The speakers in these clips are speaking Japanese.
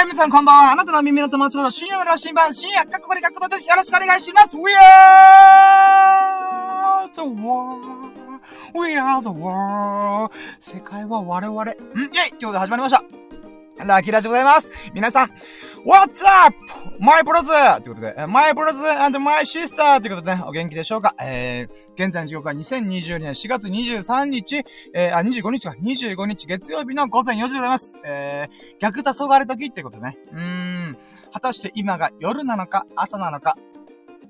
はい、皆さんこんばんは。あなたの耳の友達の深夜の羅針盤、深夜、かっこりかっこです。よろしくお願いします。We are the world.We are the world. 世界は我々。ん？イェイ今日で始まりました。ラッキーラジでございます。皆さん、What's up? My brother! ということで、My brother and my sister! ということでね、お元気でしょうか？えー、現在の時刻は2022年4月23日、えー、あ、25日か、25日月曜日の午前4時でございます。えー、逆黄昏時ってことね。うーん、果たして今が夜なのか、朝なのか、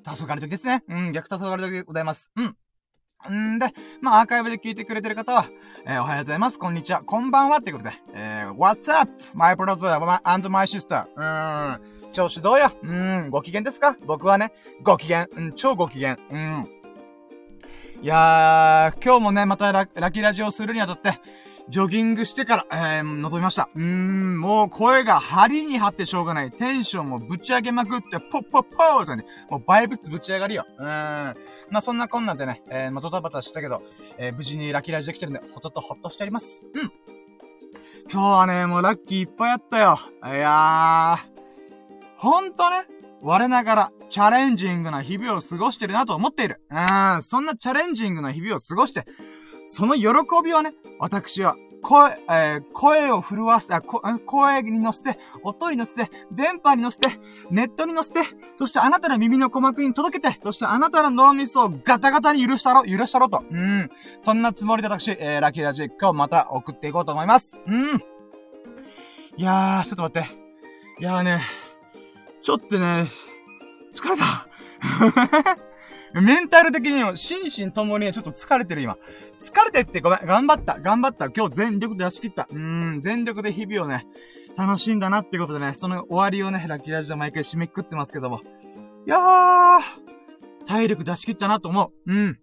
黄昏時ですね。うん、逆黄昏時でございます。うん。んで、まあ、アーカイブで聞いてくれてる方は、えー、おはようございます。こんにちは。こんばんは。ってことで、えー、What's up? My brother and my sister? うーん。調子どうやうーん。ご機嫌ですか？僕はね、ご機嫌。うん、超ご機嫌。うん。いやー、今日もね、またララキラジオするにあたって、ジョギングしてから、えー、覗みました。うーん、もう声が張りに張ってしょうがない。テンションもぶち上げまくって、ポッポッポーとね、もうバイブスぶち上がりよ。うーん。まあ、そんなこんなでね、えー、まあ、ドタバタしたけど、えー、無事にラキラジできてるんで、ちょっとほっとしております。うん。今日はね、もうラッキーいっぱいあったよ。いやー、ほんとね、我ながら、チャレンジングな日々を過ごしてるなと思っている。うん、そんなチャレンジングな日々を過ごして、その喜びをね、私は、声、えー、声を震わせ、あ、声に乗せて、音に乗せて、電波に乗せて、ネットに乗せて、そしてあなたの耳の鼓膜に届けて、そしてあなたの脳みそをガタガタに許したろ、許したろと。うん。そんなつもりで私、えー、ラッキーラジ今日また送っていこうと思います。うん。いやー、ちょっと待って。いやーね、ちょっとね、疲れた。メンタル的にも、心身ともにちょっと疲れてる今。疲れてってごめん。頑張った。頑張った。今日全力で出し切った。うーん、全力で日々をね、楽しんだなっていうことでね、その終わりをね、ラッキーラジオ毎回締めくくってますけども。いやー、体力出し切ったなと思う。うん。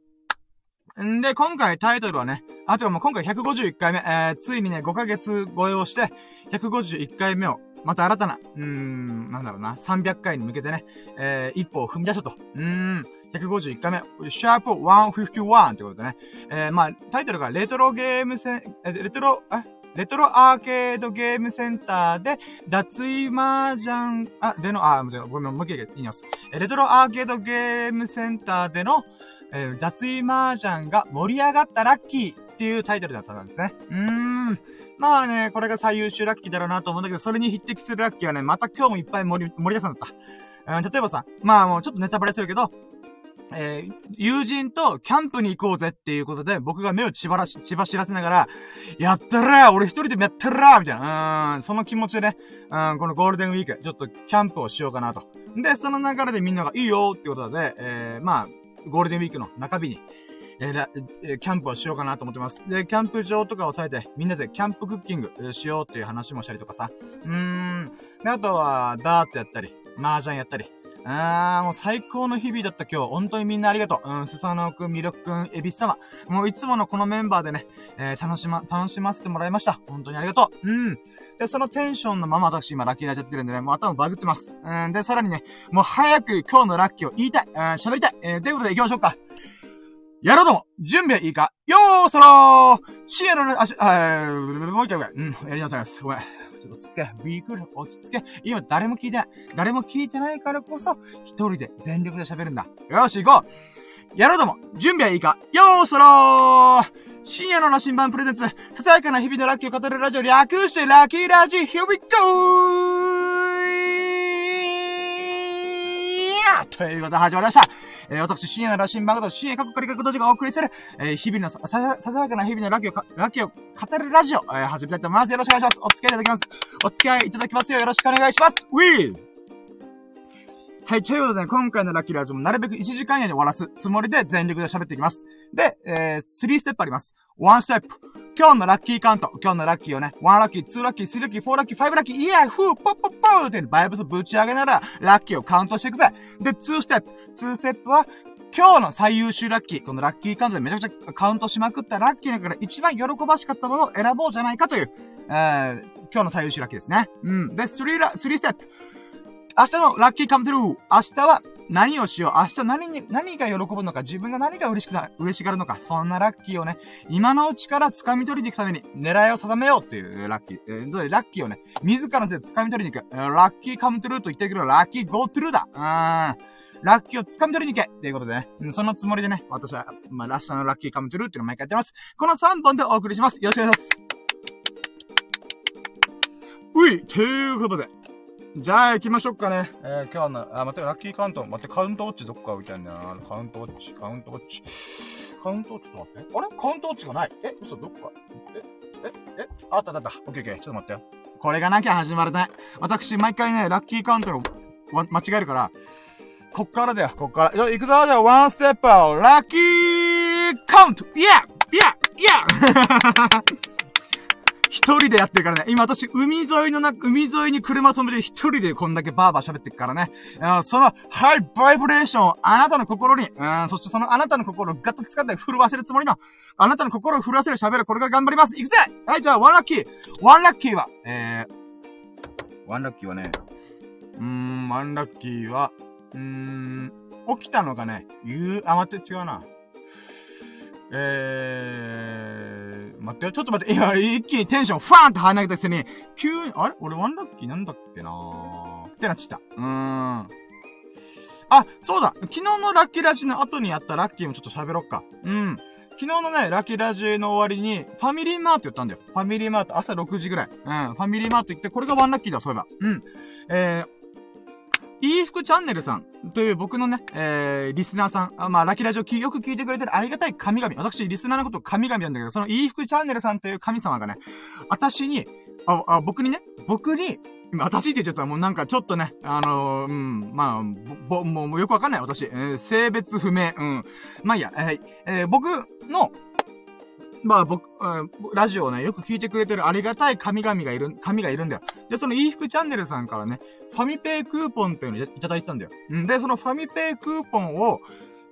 んで、今回タイトルはね、あ、違う、もう今回151回目、えー、ついにね、5ヶ月超えをして、151回目を、また新たな、うーん、なんだろうな、300回に向けてね、えー、一歩を踏み出したと。うーん。151回目、シャープ151ってことでね。えー、まあ、タイトルがレトロゲームセン、レトロ、えレトロアーケードゲームセンターで、脱衣麻雀、あ、での、あ、ごめん、もう一回言います。レトロアーケードゲームセンターでの、えー、脱衣麻雀が盛り上がったラッキーっていうタイトルだったんですね。うーん。まあね、これが最優秀ラッキーだろうなと思うんだけど、それに匹敵するラッキーはね、また今日もいっぱい盛り、盛り出さんだった。うん、例えばさ、まあもうちょっとネタバレするけど、えー、友人とキャンプに行こうぜっていうことで、僕が目を血ばらし、血走らせながら、やったら俺一人でもやったらみたいな、うん、その気持ちでね、うん、このゴールデンウィーク、ちょっとキャンプをしようかなと。で、その流れでみんながいいよってことで、えー、まあ、ゴールデンウィークの中日に、えー、え、キャンプをしようかなと思ってます。で、キャンプ場とかを抑えて、みんなでキャンプクッキングしようっていう話もしたりとかさ。うーん。で、あとは、ダーツやったり、麻雀やったり、あー、もう最高の日々だった今日。本当にみんなありがとう。うん、スサノオくん、ミルクくん、エビス様。もういつものこのメンバーでね、えー、楽しま、楽しませてもらいました。本当にありがとう。うん。で、そのテンションのまま私今ラッキーになっちゃってるんでね、もう頭バグってます。うん、で、さらにね、もう早く今日のラッキーを言いたい。うん、喋りたい。えー、ということで行きましょうか。やろうとも準備はいいか？よーそろーシエロの足、あー、もう一回。うん、やりなさいます。ごめん。ちょっと落ち着け。ビークル、落ち着け。今誰も聞いてない。誰も聞いてないからこそ、一人で全力で喋るんだ。よし、行こうやろうとも準備はいいか？よーそろー深夜の羅針盤プレゼンツ、ささやかな日々のラッキーを語るラジオ略してラッキーラジ Here we go! ということで始まりました。えー、私、深夜の羅針盤こと深夜過去から各道場がお送りする、えー、日々のさ、さ、ささやかな日々のラッキーを、ラッキーを語るラジオ、えー、始めたいと思います。よろしくお願いします。お付き合いいただきます。お付き合いいただきますよ。よろしくお願いします。ウィーはい、ということで、ね、今回のラッキーラジオもなるべく1時間以内に終わらすつもりで全力で喋っていきます。で、えー、3ステップあります。1ステップ。今日のラッキーカウント。今日のラッキーをね、1ラッキー、2ラッキー、3ラッキー、4ラッキー、5ラッキー、イヤー、フー、ポッポッポーってバイブスぶち上げながら、ラッキーをカウントしていくぜ。で、2ステップ。2ステップは、今日の最優秀ラッキー、このラッキーカウントでめちゃくちゃカウントしまくったラッキーだから一番喜ばしかったものを選ぼうじゃないかという、えー、今日の最優秀ラッキーですね。うん。で、3ラ、3ステップ。明日の lucky come true。明日は、何をしよう、明日何に、何が喜ぶのか、自分が何が嬉しくな、嬉しがるのか、そんなラッキーをね、今のうちから掴み取りに行くために、狙いを定めようっていうラッキー。えー、それラッキーをね、自らの手で掴み取りに行く。 lucky come true と言ってるけど、 lucky go true だ。うーん。ラッキーを掴み取りに行けっていうことでね。そのつもりでね、私は、まあ、ラッシャーのラッキーカムトゥルーっていうのを毎回やってます。この3本でお送りします。よろしくお願いします。ういということで。じゃあ行きましょうかね。えー、今日の、あ、待って、ラッキーカウント。待って、カウントウォッチどっか置いてあるんだよな。カウントウォッチ、カウントウォッチ。カウントウォッチ、ちょっと待って。あれ？カウントウォッチがない？え、嘘、どっか？え、え、え、あったあった。オッケーオッケー。ちょっと待ってよ。これがなきゃ始まらない。私、毎回ね、ラッキーカウントの、間違えるから、こっからだよ、こっから。よ、行くぞ、じゃあ、ワンステップラッキーカウントイェイイェイイェイ一人でやってるからね。今私、海沿いのな、海沿いに車止めて一人でこんだけバーバー喋ってるからね。その、ハイバイブレーションをあなたの心に、うん、そしてそのあなたの心をガッと使って震わせるつもりの、あなたの心を震わせる喋る、これから頑張ります。いくぜはい、じゃあ、ワンラッキーワンラッキーは、えー、ワンラッキーはね、うーん、ワンラッキーは、うーん、起きたのがね、言う、あ、待って、違うな。えー、待ってよ、ちょっと待って、いや、一気にテンションファーンって跳ね上げたくせに、急に、あれ？俺ワンラッキーなんだっけな？ーってなっちゃった。うーん。あ、そうだ昨日のラッキーラジの後にやったラッキーもちょっと喋ろっか。うん。昨日のね、ラッキーラジの終わりに、ファミリーマート言ったんだよ。ファミリーマート、朝6時ぐらい。うん。ファミリーマート行って、これがワンラッキーだ、そういえば。うん。えー、いい服チャンネルさんという僕のね、えー、リスナーさん、あまあ、ラキラジオよく聞いてくれてるありがたい神々。私、リスナーのこと神々なんだけど、そのいい服チャンネルさんという神様がね、私に、あ、あ、僕にね、僕に、私って言っちゃったらもうなんかちょっとね、あのー、うん、まあ、ぼ、もうよくわかんない私、えー、性別不明、うん。まあいいや、えー、えー、僕の、まあ僕、うん、ラジオをね、よく聞いてくれてるありがたい神々がいる、神がいるんだよ。で、そのいい服チャンネルさんからね、ファミペイクーポンっていうのをいただいてたんだよ。んで、そのファミペイクーポンを、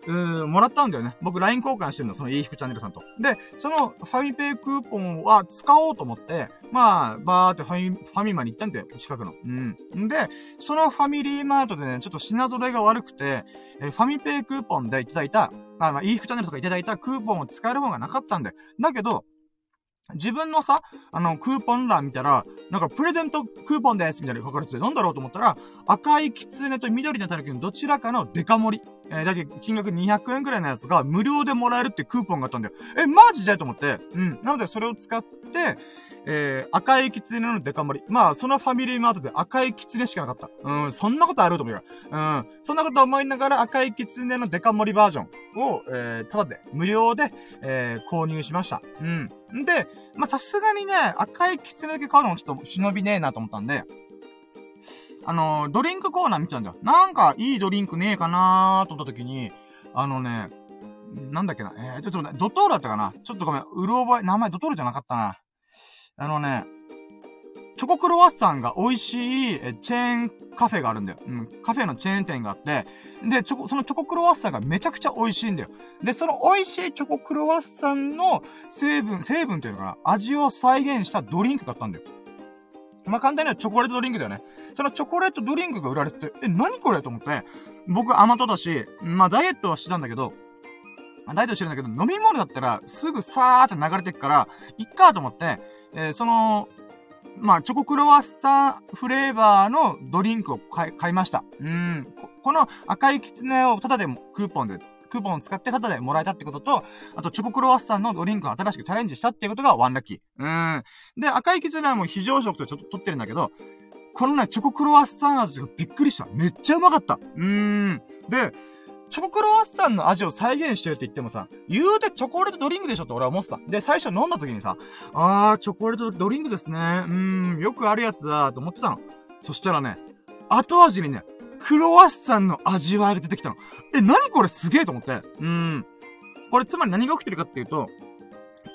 うーもらったんだよね。僕 LINE 交換してるの、そのいい服チャンネルさんと。で、そのファミペイクーポンは使おうと思って、まあ、バーってファミ、ファミマに行ったんだよ、近くの。うん。んで、そのファミリーマートでね、ちょっと品揃えが悪くて、えファミペイクーポンでいただいた、あ、まあ、いい服チャンネルとかいただいたクーポンを使える方がなかったんだよ。だけど、自分のさ、あの、クーポン欄見たら、なんかプレゼントクーポンですみたいな書かれてて、なんだろうと思ったら、赤いキツネと緑のタヌキのどちらかのデカ盛り。えー、だけ金額200円くらいのやつが無料でもらえるってクーポンがあったんだよ。え、マジで？と思って。うん。なのでそれを使って、えー、赤いキツネのデカ盛り。まあ、そのファミリーマートで赤いキツネしかなかった。うん、そんなことあると思うよ。うん、そんなこと思いながら赤いキツネのデカ盛りバージョンを、えー、ただで、無料で、えー、購入しました。うん。んで、まあ、さすがにね、赤いキツネだけ買うのもちょっと忍びねえなと思ったんで、あのー、ドリンクコーナー見ちゃうんだよ。なんか、いいドリンクねえかなーと思った時に、あのね、なんだっけな、えー、ちょっと待って、ドトールだったかなちょっとごめん、うる覚え、名前ドトールじゃなかったな。あのね、チョコクロワッサンが美味しいチェーンカフェがあるんだよ。うん。カフェのチェーン店があって、で、チョコ、そのチョコクロワッサンがめちゃくちゃ美味しいんだよ。で、その美味しいチョコクロワッサンの成分、成分っていうのかな味を再現したドリンクがあったんだよ。まあ、簡単にはチョコレートドリンクだよね。そのチョコレートドリンクが売られてて、え、何これ？と思って、僕甘党だし、まあ、ダイエットはしてたんだけど、ダイエットしてるんだけど、飲み物だったらすぐさーって流れてくから、いっかと思って、えー、その、まあ、チョコクロワッサンフレーバーのドリンクを買い、買いました。うん。この赤いキツネをタダでクーポンで、クーポンを使ってタダでもらえたってことと、あとチョコクロワッサンのドリンクを新しくチャレンジしたっていうことがワンラッキー。うん。で、赤いキツネはもう非常食とちょっと取ってるんだけど、このね、チョコクロワッサン味がびっくりした。めっちゃうまかった。うーん。で、チョコクロワッサンの味を再現してるって言ってもさ、言うてチョコレートドリンクでしょって俺は思ってた。で、最初飲んだ時にさ、あー、チョコレートドリンクですね。うーん、よくあるやつだーと思ってたの。そしたらね、後味にね、クロワッサンの味わいが出てきたの。え、なにこれ？すげえと思って。うーん。これつまり何が起きてるかっていうと、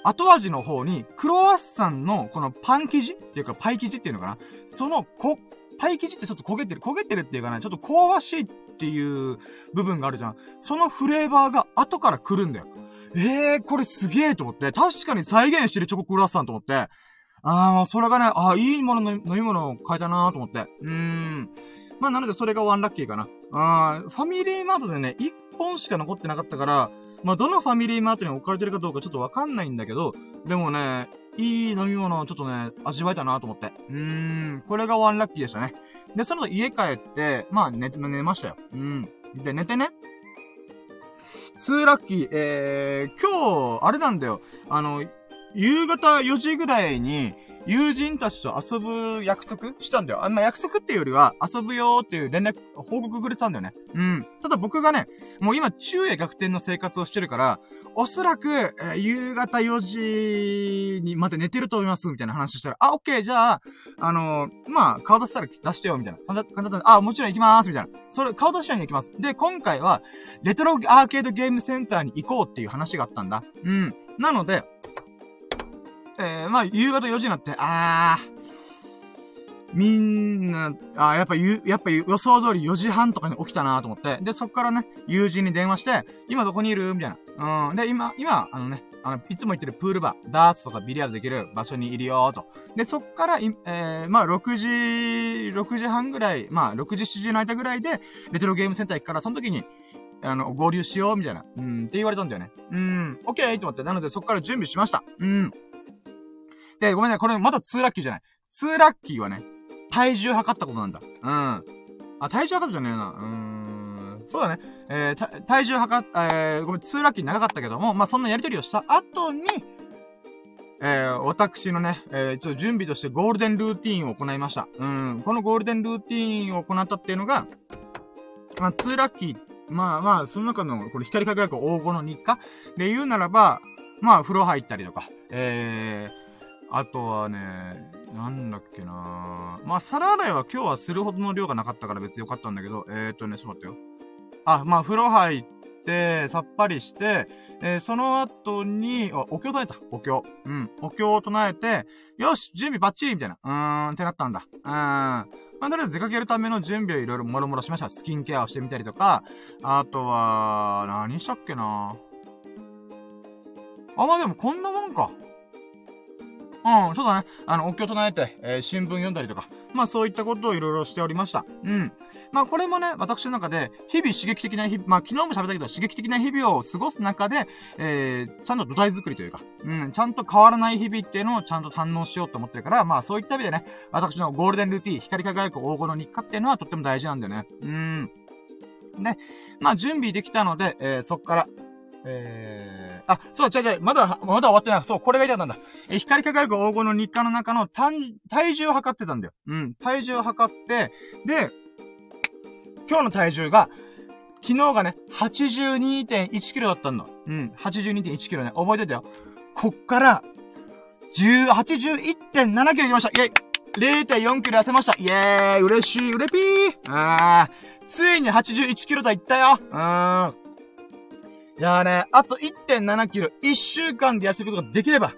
後味の方に、クロワッサンのこのパン生地っていうかパイ生地っていうのかなその、こ、パイ生地ってちょっと焦げてる、焦げてるっていうかね、ちょっと香ばしいっていう部分があるじゃん。そのフレーバーが後から来るんだよ。ええー、これすげえと思って、確かに再現してるチョコクロワッサンと思って、ああ、それがね、ああ、いいものの飲み物を変えたなーと思って。うーん。まあ、なのでそれがワンラッキーかな。あファミリーマートでね、1本しか残ってなかったから、まあ、どのファミリーマートに置かれてるかどうかちょっとわかんないんだけど、でもね、いい飲み物をちょっとね、味わえたなと思って。うーん、これがワンラッキーでしたね。で、その後家帰って、まあ寝、寝ましたよ。うん。で、寝てね。2ラッキー、えー、今日、あれなんだよ。あの、夕方4時ぐらいに、友人たちと遊ぶ約束したんだよ。あんま約束っていうよりは、遊ぶよーっていう連絡、報告くれたんだよね。うん。ただ僕がね、もう今、昼夜逆転の生活をしてるから、おそらく、えー、夕方4時にまで寝てると思います、みたいな話したら、あ、オッケー、じゃあ、あのー、まあ、顔出したら出してよ、みたいな。そんな感じで、あ、もちろん行きます、みたいな。それ、顔出したに行きます。で、今回は、レトロアーケードゲームセンターに行こうっていう話があったんだ。うん。なので、えー、まあ、夕方4時になって、あー、みんな、あやっぱゆ、やっぱ予想通り4時半とかに起きたなと思って。で、そっからね、友人に電話して、今どこにいる？みたいな。うん。で、今、今、あのね、あの、いつも行ってるプールバー、ダーツとかビリヤードできる場所にいるよと。で、そっから、えー、まあ、6時、6時半ぐらい、まあ、6時、7時の間ぐらいで、レトロゲームセンター行くから、その時に、あの、合流しよう、みたいな。うん、って言われたんだよね。うん、オッケーと思って。なので、そっから準備しました。うん。で、ごめんね、これまだ2ラッキーじゃない。2ラッキーはね、体重測ったことなんだ。うん。あ、体重測ったじゃねえな。うーん。そうだね。えー、体重測っ、えー、ごめん、2ラッキー長かったけども、まあ、そんなやりとりをした後に、えー、私のね、えー、ちょっと準備としてゴールデンルーティンを行いました。うん。このゴールデンルーティンを行ったっていうのが、まあ、2ラッキー、まあまあ、その中の、これ光り輝く黄金の日課で言うならば、まあ、風呂入ったりとか、えー、あとはね、なんだっけなまあ、皿洗いは今日はするほどの量がなかったから別によかったんだけど、えー、っとね、ちょっと待ってよ。あ、まあ、風呂入って、さっぱりして、えー、その後に、お経唱えた。お経。うん。お経を唱えて、よし準備バッチリみたいな。うーん、ってなったんだ。うーん。まあ、とりあえず出かけるための準備をいろいろもろもろしました。スキンケアをしてみたりとか、あとは、何したっけなあ、まあでもこんなもんか。うん、そうだね。あの、お経唱えて、えー、新聞読んだりとか、まあそういったことをいろいろしておりました。うん。まあこれもね、私の中で、日々刺激的な日々、まあ昨日も喋ったけど、刺激的な日々を過ごす中で、えー、ちゃんと土台作りというか、うん、ちゃんと変わらない日々っていうのをちゃんと堪能しようと思ってるから、まあそういった意味でね、私のゴールデンルーティー、光り輝く黄金の日課っていうのはとっても大事なんだよね。うん。で、まあ準備できたので、えー、そっから、えー、あ、そう、違う違う、まだ、まだ終わってない。そう、これが言いたかったんだ。え光り輝く黄金の日課の中の単、体重を測ってたんだよ。うん、体重を測って、で、今日の体重が、昨日がね、82.1キロだったんだ。うん、82.1キロね、覚えてたよ。こっから、10、81.7キロいきました。イェイ !0.4 キロ痩せました。イェーイ嬉しい、うれぴーあー、ついに81キロ台いったようーん。いやーね、あと1.7キロ、1週間で痩せることができれば、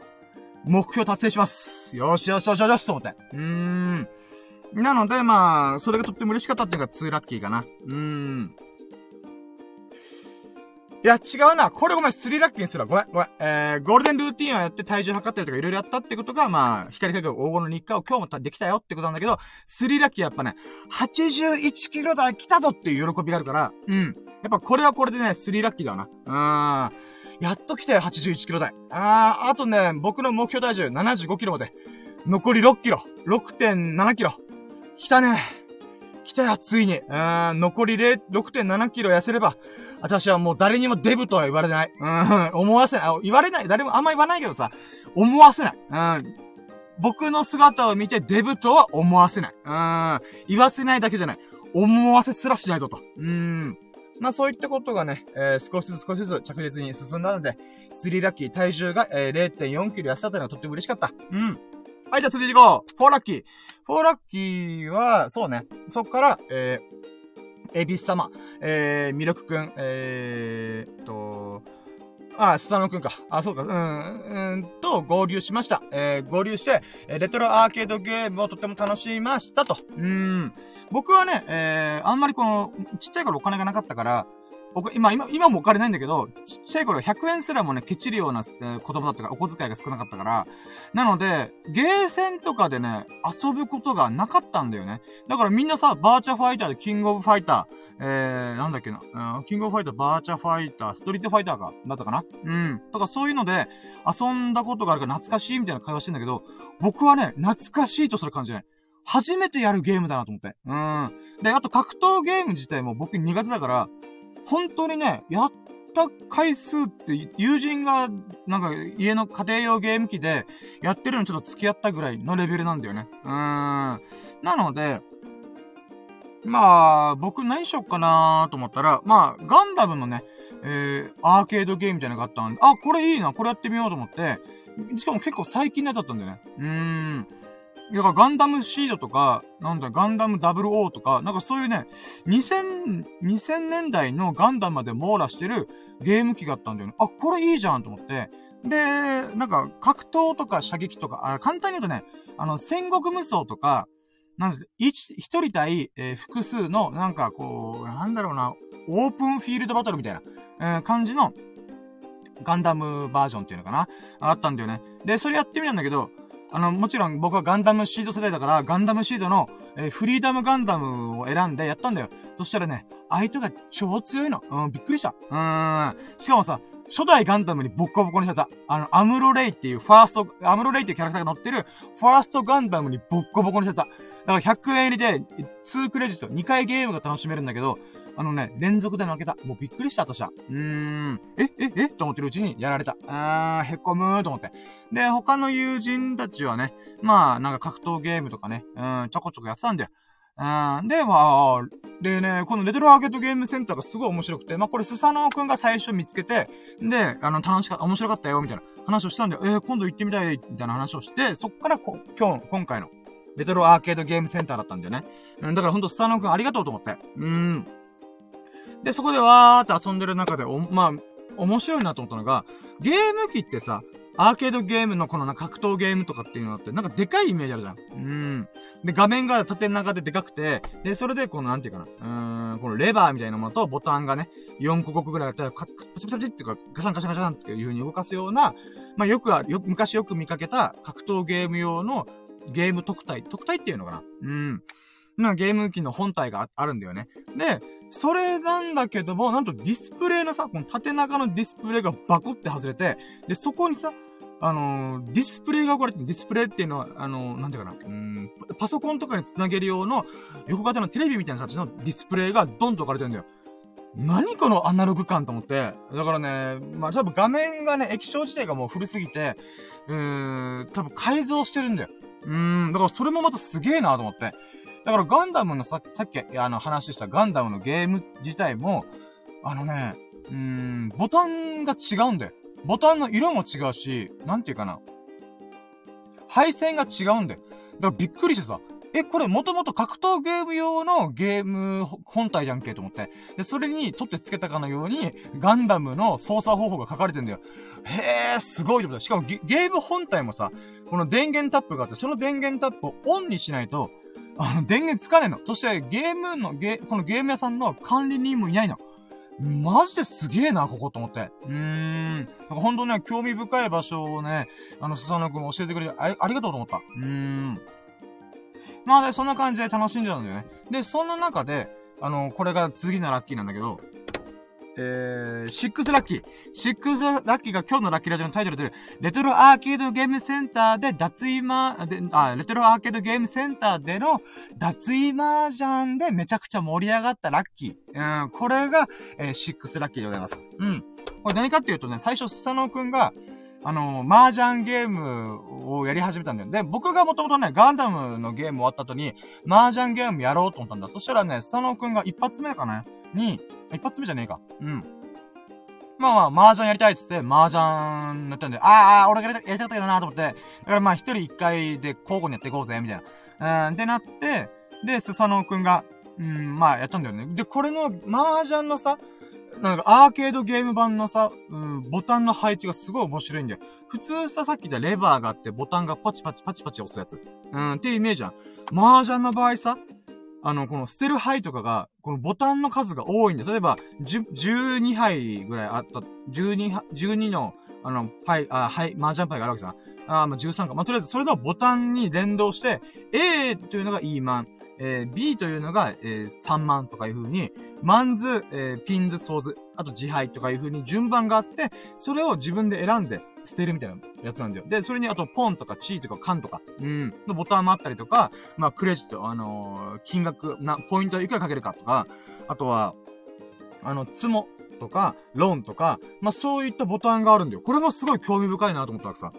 目標達成します。よしよしよしよしと思って。うーん。なので、まあ、それがとっても嬉しかったっていうのが2ラッキーかな。うーん。いや、違うな。これごめん、3ラッキーにするわ。ごめん、ごめん。えー、ゴールデンルーティンをやって体重測ったりとかいろいろやったってことが、まあ、光り輝く黄金の日課を今日もできたよってことなんだけど、3ラッキーやっぱね、81キロ台来たぞっていう喜びがあるから、うん。やっぱこれはこれでね、3ラッキーだな。うーん。やっと来たよ、81キロ台。あー、あとね、僕の目標体重75キロまで。残り6キロ。6.7キロ。来たね。来たよ、ついに。うーん、残り6.7キロ痩せれば、私はもう誰にもデブとは言われない。うん、思わせない。言われない。誰もあんま言わないけどさ、思わせない。うん。僕の姿を見てデブとは思わせない。うん。言わせないだけじゃない。思わせすらしないぞと。うん。まあそういったことがね、えー、少しずつ少しずつ着実に進んだので、スリーラッキー体重が、えー、0.4キロ痩せたというのはとっても嬉しかった。うん。はい、じゃあ続いていこう。フォーラッキー。フォーラッキーは、そうね。そっから、えー、エビス様、えー、ミルクくん、えー、と、あ、あスタノくんか。あ、そうか。うん、うんと、合流しました。えー、合流して、えレトロアーケードゲームをとても楽しみましたと。うん。僕はね、えー、あんまりこの、ちっちゃい頃お金がなかったから、お今、今、今もお金ないんだけど、ちっちゃい頃100円すらもね、ケチるような、えー、子供だったから、お小遣いが少なかったから、なので、ゲーセンとかでね、遊ぶことがなかったんだよね。だからみんなさ、バーチャファイターでキングオブファイター、えー、なんだっけな、うん、キングオブファイター、バーチャファイター、ストリートファイターか、だったかな？うん。とかそういうので、遊んだことがあるから懐かしいみたいな会話してんだけど、僕はね、懐かしいとする感じじゃない。初めてやるゲームだなと思って。うん。で、あと格闘ゲーム自体も僕苦手だから、本当にね、やった回数って友人がなんか家の家庭用ゲーム機でやってるのちょっと付き合ったぐらいのレベルなんだよね。うーん。なので、まあ、僕何しよっかなーと思ったら、まあ、ガンダムのね、えー、アーケードゲームみたいなのがあったんで、あ、これいいな、これやってみようと思って、しかも結構最近のやつだったんだよね。うーん。だからガンダムシードとか、なんだ、ガンダム00とか、なんかそういうね、2000、2000年代のガンダムまで網羅してるゲーム機があったんだよね。あ、これいいじゃんと思って。で、なんか、格闘とか射撃とか、あ簡単に言うとね、あの、戦国無双とか、なんで、一、一人対、えー、複数の、なんかこう、なんだろうな、オープンフィールドバトルみたいな、えー、感じの、ガンダムバージョンっていうのかなあったんだよね。で、それやってみたんだけど、あの、もちろん僕はガンダムシード世代だから、ガンダムシードの、えー、フリーダムガンダムを選んでやったんだよ。そしたらね、相手が超強いの。うん、びっくりした。うん。しかもさ、初代ガンダムにボッコボコにされた。あの、アムロレイっていうファースト、アムロレイっていうキャラクターが乗ってる、ファーストガンダムにボッコボコにされた。だから100円入りで、2クレジット、2回ゲームが楽しめるんだけど、あのね、連続で負けた。もうびっくりした、私は。うーん。え、え、え？と思ってるうちにやられた。あー、へこむーと思って。で、他の友人たちはね、まあ、なんか格闘ゲームとかね、うん、ちょこちょこやってたんだよ。うん。で、まあ、でね、このレトロアーケードゲームセンターがすごい面白くて、まあこれスサノオくんが最初見つけて、で、あの、楽しかった、面白かったよ、みたいな話をしたんで、えー、今度行ってみたい、みたいな話をして、そっからこ、今日、今回の、レトロアーケードゲームセンターだったんだよね。うん、だからほんとスサノオくんありがとうと思って。うん。で、そこでわーって遊んでる中で、お、まあ、面白いなと思ったのが、ゲーム機ってさ、アーケードゲームのこのな格闘ゲームとかっていうのって、なんかでかいイメージあるじゃん。うん。で、画面が縦長ででかくて、で、それでこのなんていうかな、うーん、このレバーみたいなものとボタンがね、4個5個ぐらいあったら、パチパチパチってか、ガシャンガシャンガシャンっていう風に動かすような、まあよくあよ、昔よく見かけた格闘ゲーム用のゲーム特体、特体っていうのかなうん。なゲーム機の本体があるんだよね。で、それなんだけども、なんとディスプレイのさ、この縦長のディスプレイがバコって外れて、で、そこにさ、あのー、ディスプレイが置かれてディスプレイっていうのは、あのー、なんていうかな、うん、パソコンとかにつなげる用の横型のテレビみたいな形のディスプレイがドンと置かれてるんだよ。何このアナログ感と思って。だからね、まあ多分画面がね、液晶自体がもう古すぎて、うーん、多分改造してるんだよ。うーん、だからそれもまたすげえなと思って。だからガンダムのさ、さっきあの話したガンダムのゲーム自体も、あのね、うーん、ボタンが違うんだよ。ボタンの色も違うし、なんていうかな。配線が違うんだよ。だからびっくりしてさ、え、これもともと格闘ゲーム用のゲーム本体じゃんけと思って。で、それに取って付けたかのように、ガンダムの操作方法が書かれてんだよ。へえ、すごいと思った。しかもゲーム本体もさ、この電源タップがあって、その電源タップをオンにしないと、あの、電源つかねえの。そしてゲームの、ゲ、このゲーム屋さんの管理人もいないの。マジですげえな、ここと思って。うーん。なんかほんとね、興味深い場所をね、あの、スサノくん教えてくれてあり、ありがとうと思った。うーん。まあね、そんな感じで楽しんじゃうんだよね。で、そんな中で、あの、これが次のラッキーなんだけど、えー、シックスラッキー。シックスラッキーが今日のラッキーラジオのタイトルで、レトロアーケードゲームセンターで脱衣マで、あ、レトロアーケードゲームセンターでの脱衣麻雀でめちゃくちゃ盛り上がったラッキー。うん、これが、えー、 six lucky でございます。うん。これ何かっていうとね、最初、スサノくんが、あの、麻雀ゲームをやり始めたんだよ。で、僕がもともとね、ガンダムのゲーム終わった後に、麻雀ゲームやろうと思ったんだ。そしたらね、スサノくんが一発目かなに、一発目じゃねえか。うん。まあまあ、麻雀やりたいっつって、麻雀やったんで、ああ、俺がやりたかったけどなと思って、だからまあ一人一回で交互にやっていこうぜ、みたいな。うん、ってなって、で、スサノオくんが、うん、まあやったんだよね。で、これの麻雀のさ、なんかアーケードゲーム版のさ、うん、ボタンの配置がすごい面白いんだよ。普通さ、さっき言ったレバーがあってボタンがパチパチパチパチ押すやつ。うん、っていうイメージじゃん。麻雀の場合さ、あの、この捨てる牌とかが、このボタンの数が多いんで、例えば、12牌ぐらいあった、十二、十二の、あの、パイ、あ、はい、麻雀パイがあるわけじゃん。あ、まあ、13か。まあ、とりあえず、それのボタンに連動して、A というのが イーマン、えー、B というのが、えー、3萬とかいう風に、マンズ、えー、ピンズ、ソーズ、あと字牌とかいう風に順番があって、それを自分で選んで捨てるみたいなやつなんだよ。で、それにあと、ポンとかチーとかカンとか、うん、のボタンもあったりとか、まあ、クレジット、あのー、金額、な、ポイントいくらかけるかとか、あとは、あの、ツモとか、ローンとか、まあ、そういったボタンがあるんだよ。これもすごい興味深いなと思ったわけさ。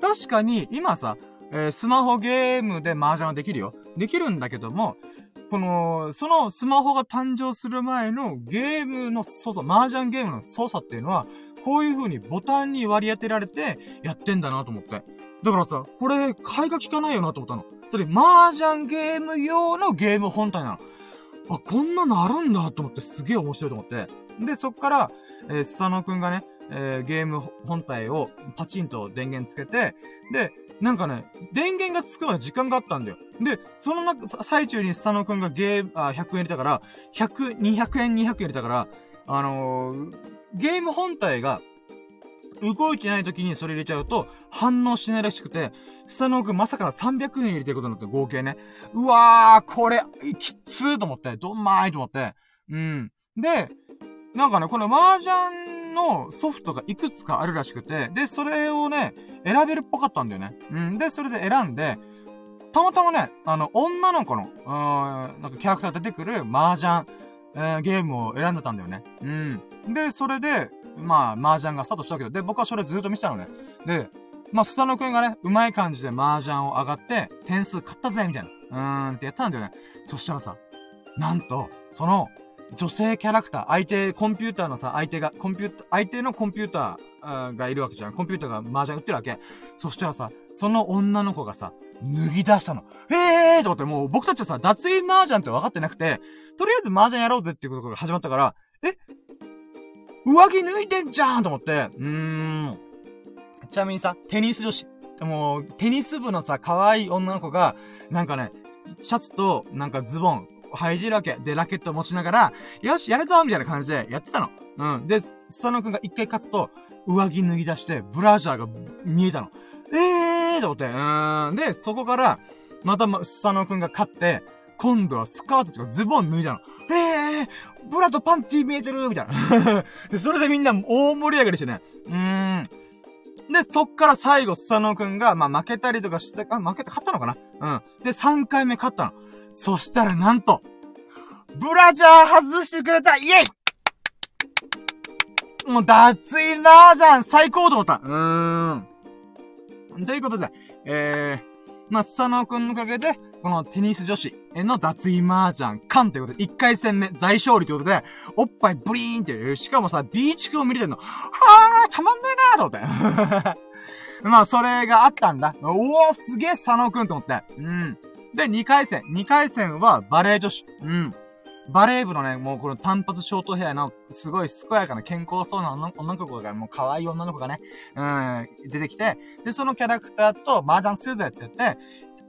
確かに、今さ、えー、スマホゲームで麻雀はできるよ。できるんだけども、この、そのスマホが誕生する前のゲームの操作、麻雀ゲームの操作っていうのは、こういう風にボタンに割り当てられてやってんだなと思って。だからさ、これ、買いが効かないよなと思ったの。それ、麻雀ゲーム用のゲーム本体なの。あ、こんなのあるんだと思ってすげえ面白いと思って。で、そっから、えー、スサノくんがね、えー、ゲーム本体をパチンと電源つけて、で、なんかね、電源がつくまで時間があったんだよ。で、その中、最中にスサノくんがゲーム、あ、100円入れたから、100、200円、200円入れたから、あのー、ゲーム本体が、動いてない時にそれ入れちゃうと、反応しないらしくて、スタノーくんまさか300円入れてることになって合計ね。うわー、これ、きつーと思って、どんまーいと思って。うん。で、なんかね、この麻雀のソフトがいくつかあるらしくて、で、それをね、選べるっぽかったんだよね。うん。で、それで選んで、たまたまね、あの、女の子の、うーん、なんかキャラクター出てくる麻雀、えー、ゲームを選んでたんだよね。うん。で、それで、まあ、麻雀がスタートしたけど、で、僕はそれずっと見てたのね。で、まあ、スタノくんがね、うまい感じで麻雀を上がって、点数買ったぜみたいな。うーんってやったんだよね。そしたらさ、なんと、その、女性キャラクター、相手、コンピューターのさ、相手が、コンピューター、相手のコンピューターがいるわけじゃん。コンピューターが麻雀売ってるわけ。そしたらさ、その女の子がさ、脱ぎ出したの。へえーと思って、もう僕たちはさ、脱衣麻雀って分かってなくて、とりあえず麻雀やろうぜっていうことが始まったから、え？上着脱いでんじゃんと思って、うーん。ちなみにさ、テニス女子。もう、テニス部のさ、可愛い女の子が、なんかね、シャツと、なんかズボン、履いてるわけ。で、ラケット持ちながら、よし、やるぞみたいな感じでやってたの。うん。で、スサノくんが一回勝つと、上着脱ぎ出して、ブラジャーが見えたの。えーと思って、うーん。で、そこから、また、スサノくんが勝って、今度はスカートとかズボン脱いだの。ええー、ブラとパンティ見えてるみたいな。で、それでみんな大盛り上がりしてね。うーん。で、そっから最後、スサノくんが、まあ、負けたりとかして、あ、負けて、勝ったのかなうん。で、3回目勝ったの。そしたらなんと、ブラジャー外してくれたイェイもう、脱衣麻雀最高と思った。うーん。ということで、えー、まあ、スサノくんのおかげで、このテニス女子への脱衣麻雀、カンということで、1回戦目、大勝利ということで、おっぱいブリーンって、しかもさ、ビーチクを見れてんの、はぁー、たまんねえなーと思って。まあ、それがあったんだ。おー、すげえ、佐野くんと思って。うん。で、2回戦。2回戦はバレー女子。うん。バレー部のね、もうこの単発ショートヘアの、すごい健やかな健康そうな女の子が、もう可愛い女の子がね、うん、出てきて、で、そのキャラクターと麻雀するぜって言って、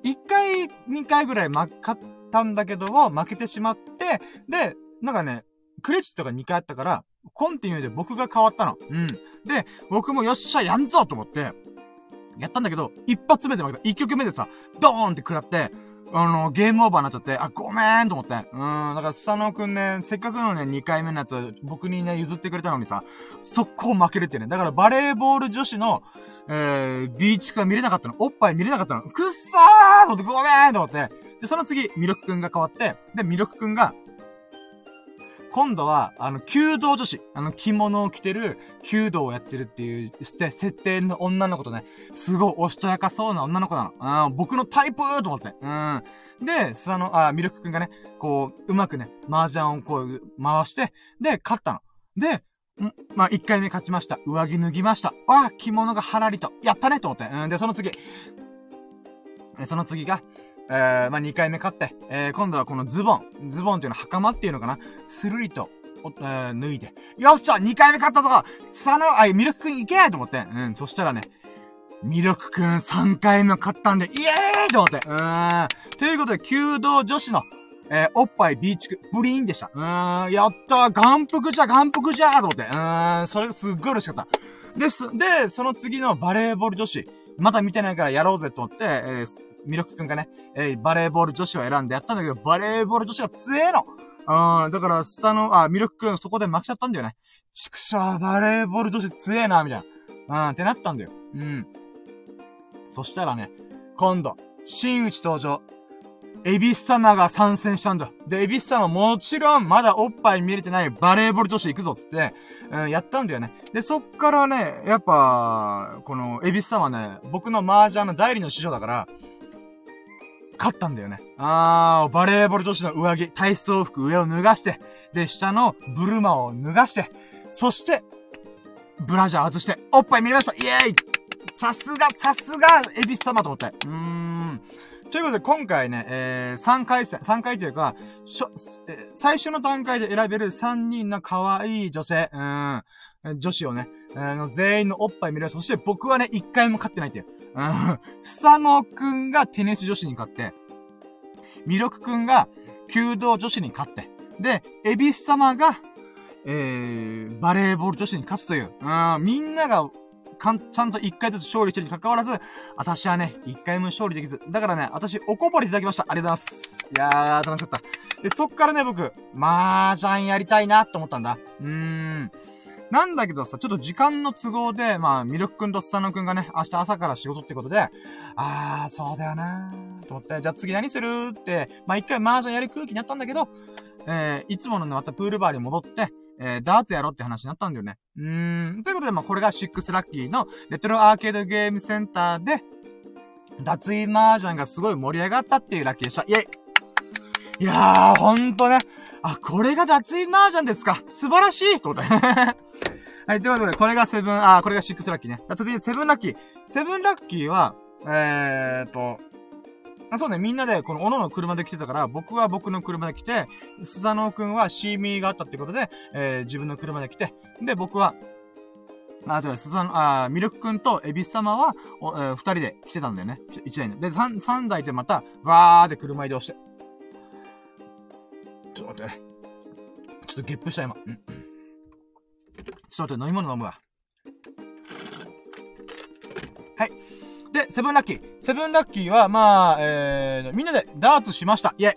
1回、2回ぐらい負かったんだけども、負けてしまって、で、なんかね、クレジットが2回あったから、コンティニューで僕が変わったの。うん。で、僕もよっしゃ、やんぞと思って、やったんだけど、一発目で負けた。一曲目でさ、ドーンって食らって、あの、ゲームオーバーになっちゃって、あ、ごめーんと思って。うん、だから、スサノくんね、せっかくのね、2回目のやつ、僕にね、譲ってくれたのにさ、速攻負けるってね。だから、バレーボール女子の、えー、ビーチが見れなかったの。おっぱい見れなかったの。くっさーと思って、ごめーんと思って。で、その次、ミルクくんが変わって、で、ミルクくんが、今度は、あの、弓道女子。あの、着物を着てる、弓道をやってるっていう、して設定の女の子とね、すごいおしとやかそうな女の子なの。うん、僕のタイプと思って。うん。で、その、あ、ミルクくんがね、こう、うまくね、麻雀をこう、回して、で、勝ったの。で、んまあ、一回目勝ちました。上着脱ぎました。あ着物がはらりと。やったねと思って。うん、で、その次。その次が、えー、まあ、二回目勝って、えー、今度はこのズボン。ズボンっていうのは袴っていうのかなスルリと、おえー、脱いで。よっしゃ二回目勝ったぞさの、あ、ミルクくん行けと思って。うん、そしたらね、ミルクくん3回目勝ったんで、イエーイと思って。うーん。ということで、弓道女子の、えー、おっぱいビーチク、ブリーンでした。うーん、やったー、眼福じゃ、眼福じゃーと思って。うーん、それがすっごい嬉しかった。です。で、その次のバレーボール女子。まだ見てないからやろうぜと思って、えー、ミルクくんがね、えー、バレーボール女子を選んでやったんだけど、バレーボール女子が強えのうん、だから、さの、あ、ミルクくんそこで負けちゃったんだよね。ちくしょう、バレーボール女子強えな、みたいな。うん、ってなったんだよ。うん。そしたらね、今度、新内登場。エビス様が参戦したんだ。で、エビス様もちろん、まだおっぱい見れてないバレーボール女子行くぞっつって、うん、やったんだよね。で、そっからね、やっぱ、この、エビス様ね、僕の麻雀の代理の師匠だから、勝ったんだよね。あー、バレーボール女子の上着、体操服上を脱がして、で、下のブルマを脱がして、そして、ブラジャー外して、おっぱい見れましたイエーイさすが、さすが、エビス様と思って。うーん。ということで、今回ね、えー、3回戦、3回というか、しょ、えー、最初の段階で選べる3人の可愛い女性、うん、女子をね、あの、全員のおっぱい見れる。そして僕はね、1回も勝ってないっていう。うん、ふさのくんがテニス女子に勝って、ミルクくんが弓道女子に勝って、で、エビス様が、えー、バレーボール女子に勝つという、うん、みんながかん、ちゃんと一回ずつ勝利してるに関わらず、私はね、一回も勝利できず。だからね、私、おこぼれいただきました。ありがとうございます。いやー、楽しかった。で、そっからね、僕、麻雀やりたいなって思ったんだ。うーん。なんだけどさ、ちょっと時間の都合で、まあ、ミルクくんとスサノくんがね、明日朝から仕事ってことで、あー、そうだよなーと思って、じゃあ次何する？って、まあ一回麻雀やる空気になったんだけど、えー、いつものね、またプールバーに戻って、えー、ダーツやろうって話になったんだよね。うーん。ということで、まあ、これがシックスラッキーのレトロアーケードゲームセンターで、脱衣麻雀がすごい盛り上がったっていうラッキーでした。イェイいやー、ほんとね。あ、これが脱衣麻雀ですか。素晴らしいと思って。はい、ということで、これがセブン、あ、これがシックスラッキーね。続いて、セブンラッキー。セブンラッキーは、えーと、あそうね、みんなで、この、おのの車で来てたから、僕は僕の車で来て、スザノくんはシーミーがあったってことで、えー、自分の車で来て、で、僕は、あ、違う、スザノ、あ、ミルクくんとエビス様は、お、えー、二人で来てたんだよね。一台で。で、三、三台でまた、わーって車移動して。ちょっと待って。ちょっとゲップした今。うん。ちょっと待って、飲み物飲むわ。はい。で、セブンラッキー。セブンラッキーは、まあ、えー、みんなでダーツしました。イェイっ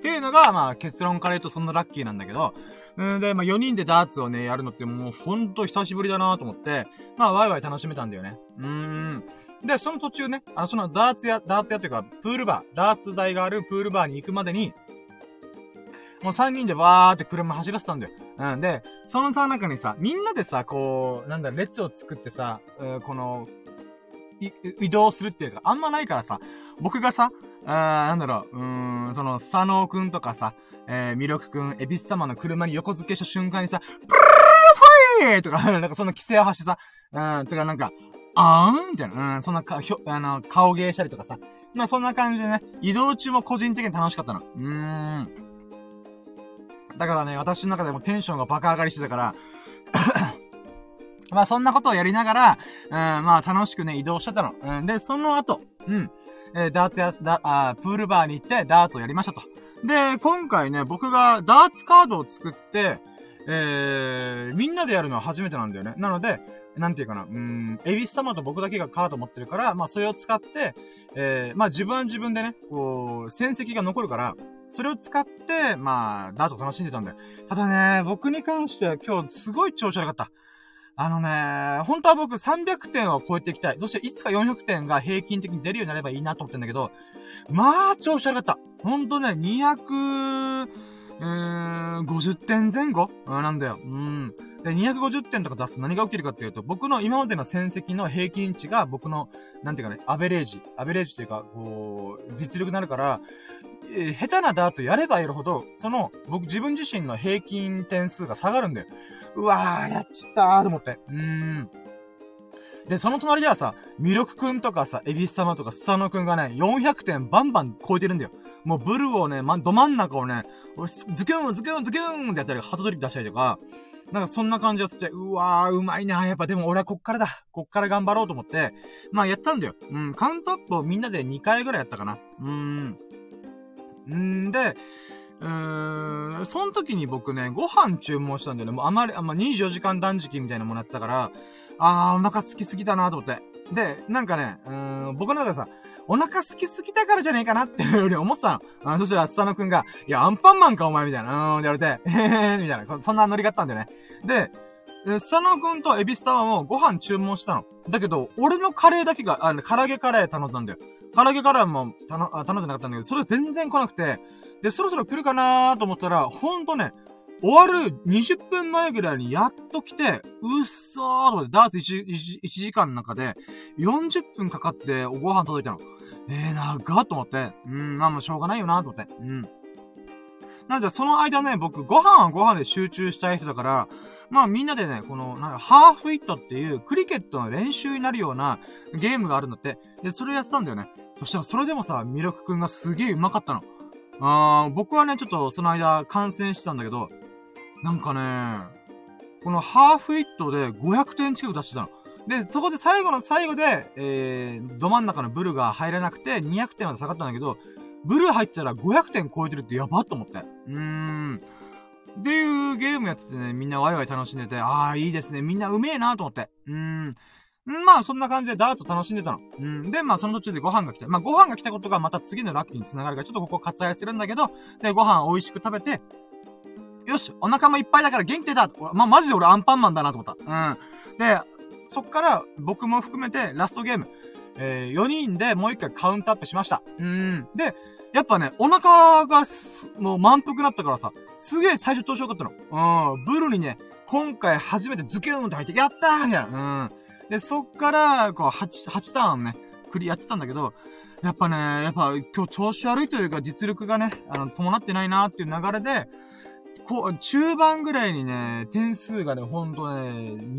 ていうのが、まあ、結論から言うとそんなラッキーなんだけど、うんで、まあ、4人でダーツをね、やるのってもう、ほんと久しぶりだなと思って、まあ、ワイワイ楽しめたんだよね。うーん。で、その途中ね、あの、そのダーツ屋、ダーツ屋っていうか、プールバー、ダーツ台があるプールバーに行くまでに、もう3人でわーって車走らせたんだよ。うん。で、そのさ、中にさ、みんなでさ、こう、なんだ、列を作ってさ、うこの、移動するっていうか、あんまないからさ、僕がさ、あなんだろう、うーん、その、佐野くんとかさ、えー、魅力くん、エビス様の車に横付けした瞬間にさ、プルーフィーとか、なんかその規制を発してさ、うん、とかなんか、あーんみたいな、うん、そんなか、ひょ、あの、顔芸したりとかさ、まあそんな感じでね、移動中も個人的に楽しかったの。うーん。だからね、私の中でもテンションがバカ上がりしてたから まあそんなことをやりながら、うん、まあ楽しくね、移動してたの。うん、で、その後、うん、えー、ダーツや、だ、あプールバーに行ってダーツをやりましたと。で、今回ね、僕がダーツカードを作って、えー、みんなでやるのは初めてなんだよね。なので、なんていうかな、うん、エビス様と僕だけがカード持ってるから、まあそれを使って、えー、まあ自分は自分でね、こう、戦績が残るから、それを使って、まあ、ダーツを楽しんでたんだよ。ただね、僕に関しては今日すごい調子悪かった。あのね、本当は僕300点を超えていきたい。そしていつか400点が平均的に出るようになればいいなと思ってんだけど、まあ、調子悪かった。ほんとね、200、うーん、50点前後？なんだよ。うん。で、250点とか出すと何が起きるかっていうと、僕の今までの戦績の平均値が僕の、なんていうかね、アベレージ。アベレージっていうか、こう、実力になるから、えー、下手なダーツやればやるほど、その、僕自分自身の平均点数が下がるんだよ。うわー、やっちったーと思って。うーん。で、その隣ではさ、ミルクくんとかさ、エビス様とかスサノくんがね、400点バンバン超えてるんだよ。もうブルーをね、ま、ど真ん中をね、ズキュン、ズキュン、ズキュンってやったり、ハトトリップ出したりとか、なんかそんな感じやって、うわー、うまいなやっぱでも俺はこっからだ。こっから頑張ろうと思って、まあやったんだよ。うん、カウントアップをみんなで2回ぐらいやったかな。うーん。んで、うーん、その時に僕ね、ご飯注文したんだよね。もうあまり、あんま24時間断食みたいなものやってたから、あー、お腹空きすぎたなと思って。で、なんかね、うーん、僕の中でさ、お腹空きすぎたからじゃねえかなっていうふうに思ってたの。あそしたら、スサノくんが、いや、アンパンマンかお前みたいな、うん、って言われて、へへへみたいな、そんなノリがあったんだよね。で、スサノくんとエビスターもご飯注文したの。だけど、俺のカレーだけが、あの、唐揚げカレー頼んだんだよ。唐揚げカレーも頼んでなかったんだけど、それ全然来なくて、で、そろそろ来るかなーと思ったら、ほんとね、終わる20分前ぐらいにやっと来て、うっそーと、ダーツ 1, 1, 1時間の中で、40分かかってご飯届いたの。えー、長っと思って、うん、まあまあしょうがないよなと思って、うん。なので、その間ね、僕、ご飯はご飯で集中したい人だから、まあみんなでね、この、なんか、ハーフイットっていうクリケットの練習になるようなゲームがあるんだって。で、それやってたんだよね。そしたらそれでもさ、ミルクくんがすげえ上手かったの。あー、僕はね、ちょっとその間観戦してたんだけど、なんかね、このハーフイットで500点近く出してたの。で、そこで最後の最後で、えー、ど真ん中のブルが入れなくて200点まで下がったんだけど、ブル入ったら500点超えてるってやばっと思って。うーん。っていうゲームやっててね、みんなワイワイ楽しんでて、ああ、いいですね。みんなうめえなと思って。うーん。まあ、そんな感じでダーツ楽しんでたの。うん。で、まあ、その途中でご飯が来て。まあ、ご飯が来たことがまた次のラッキーに繋がるから、ちょっとここ割愛するんだけど、で、ご飯美味しく食べて、よし、お腹もいっぱいだから元気出たまあ、マジで俺アンパンマンだなと思った。うん。で、そっから僕も含めてラストゲーム、えー、4人でもう一回カウントアップしました。うん。で、やっぱね、お腹がもう満腹だったからさ、すげえ最初調子よかったの。うん。ブルにね、今回初めてズキューンって入って、やったーみたいな。うん。で、そっから、こう、8、8ターンね、クリやってたんだけど、やっぱね、やっぱ今日調子悪いというか実力がね、あの、伴ってないなっていう流れで、こう、中盤ぐらいにね、点数がね、ほんとね、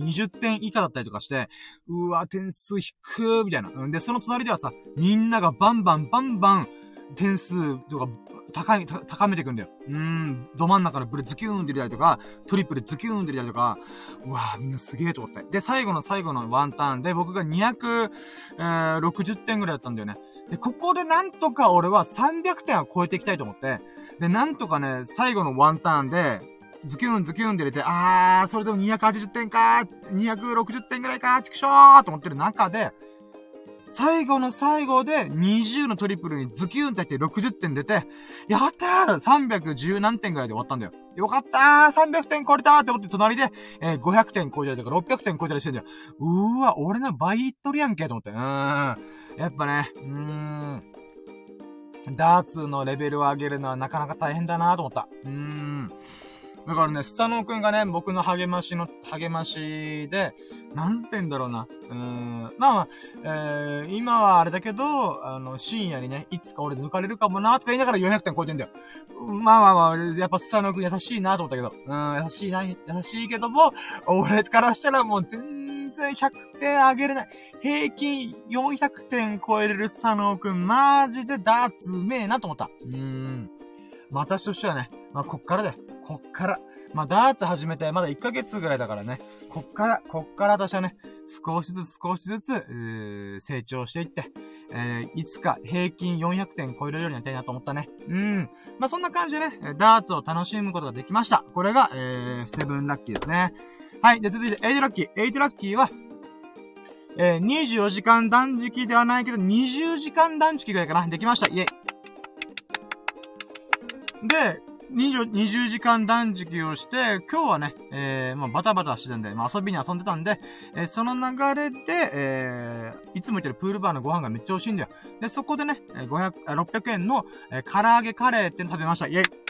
20点以下だったりとかして、うわ、点数低くみたいな。で、その隣ではさ、みんながバンバンバンバン、点数とか、高い、高めていくんだよ。うーん、ど真ん中のブレズキューンって入れたりとか、トリプルズキューンって入れたりとか、うわぁ、みんなすげえと思って。で、最後の最後のワンターンで、僕が260、点ぐらいだったんだよね。で、ここでなんとか俺は300点は超えていきたいと思って、で、なんとかね、最後のワンターンで、ズキュンズキュンで入れて、あー、それでも280点かー、260点ぐらいかー、チクショーと思ってる中で、最後の最後で20のトリプルにズキュンって入って60点出て、やったー !310 何点ぐらいで終わったんだよ。よかったー !300 点超えたーって思って隣で、えー、500点超えたりとか600点超えたりしてんだよ。うーわ、俺の倍いっとるやんけと思って。うーん。やっぱね、うーん。ダーツのレベルを上げるのはなかなか大変だなと思った。うーん。だからね、スタノーくんがね、僕の励ましの、励ましで、なんて言うんだろうな。うーん。まあまあ、えー、今はあれだけど、あの、深夜にね、いつか俺抜かれるかもなとか言いながら400点超えてんだよ。まあまあまあ、やっぱスタノーくん優しいなと思ったけど。うん、優しいな、優しいけども、俺からしたらもう全然100点上げれない。平均400点超えれるスタノーくん、マジでダーツうめえなと思った。うーん。まあ、私としてはね、まあ、こっからで、こっから。まあ、ダーツ始めてまだ1ヶ月ぐらいだからね、こっから、こっから私はね、少しずつ少しずつ、成長していって、えー、いつか平均400点超えるようになりたいなと思ったね。うん。まあ、そんな感じでね、ダーツを楽しむことができました。これが、えー、セブンラッキーですね。はい。で、続いて、 eight lucky。eight lucky は、えー、24時間断食ではないけど、20時間断食ぐらいかな。できました。イェイ。で、20, 時間断食をして、今日はね、えー、まあ、バタバタしてたんで、まあ、遊びに遊んでたんで、えー、その流れで、えー、いつも言ってるプールバーのご飯がめっちゃ美味しいんだよ。で、そこでね、500、600円の、えー、唐揚げカレーっての食べました。イェイ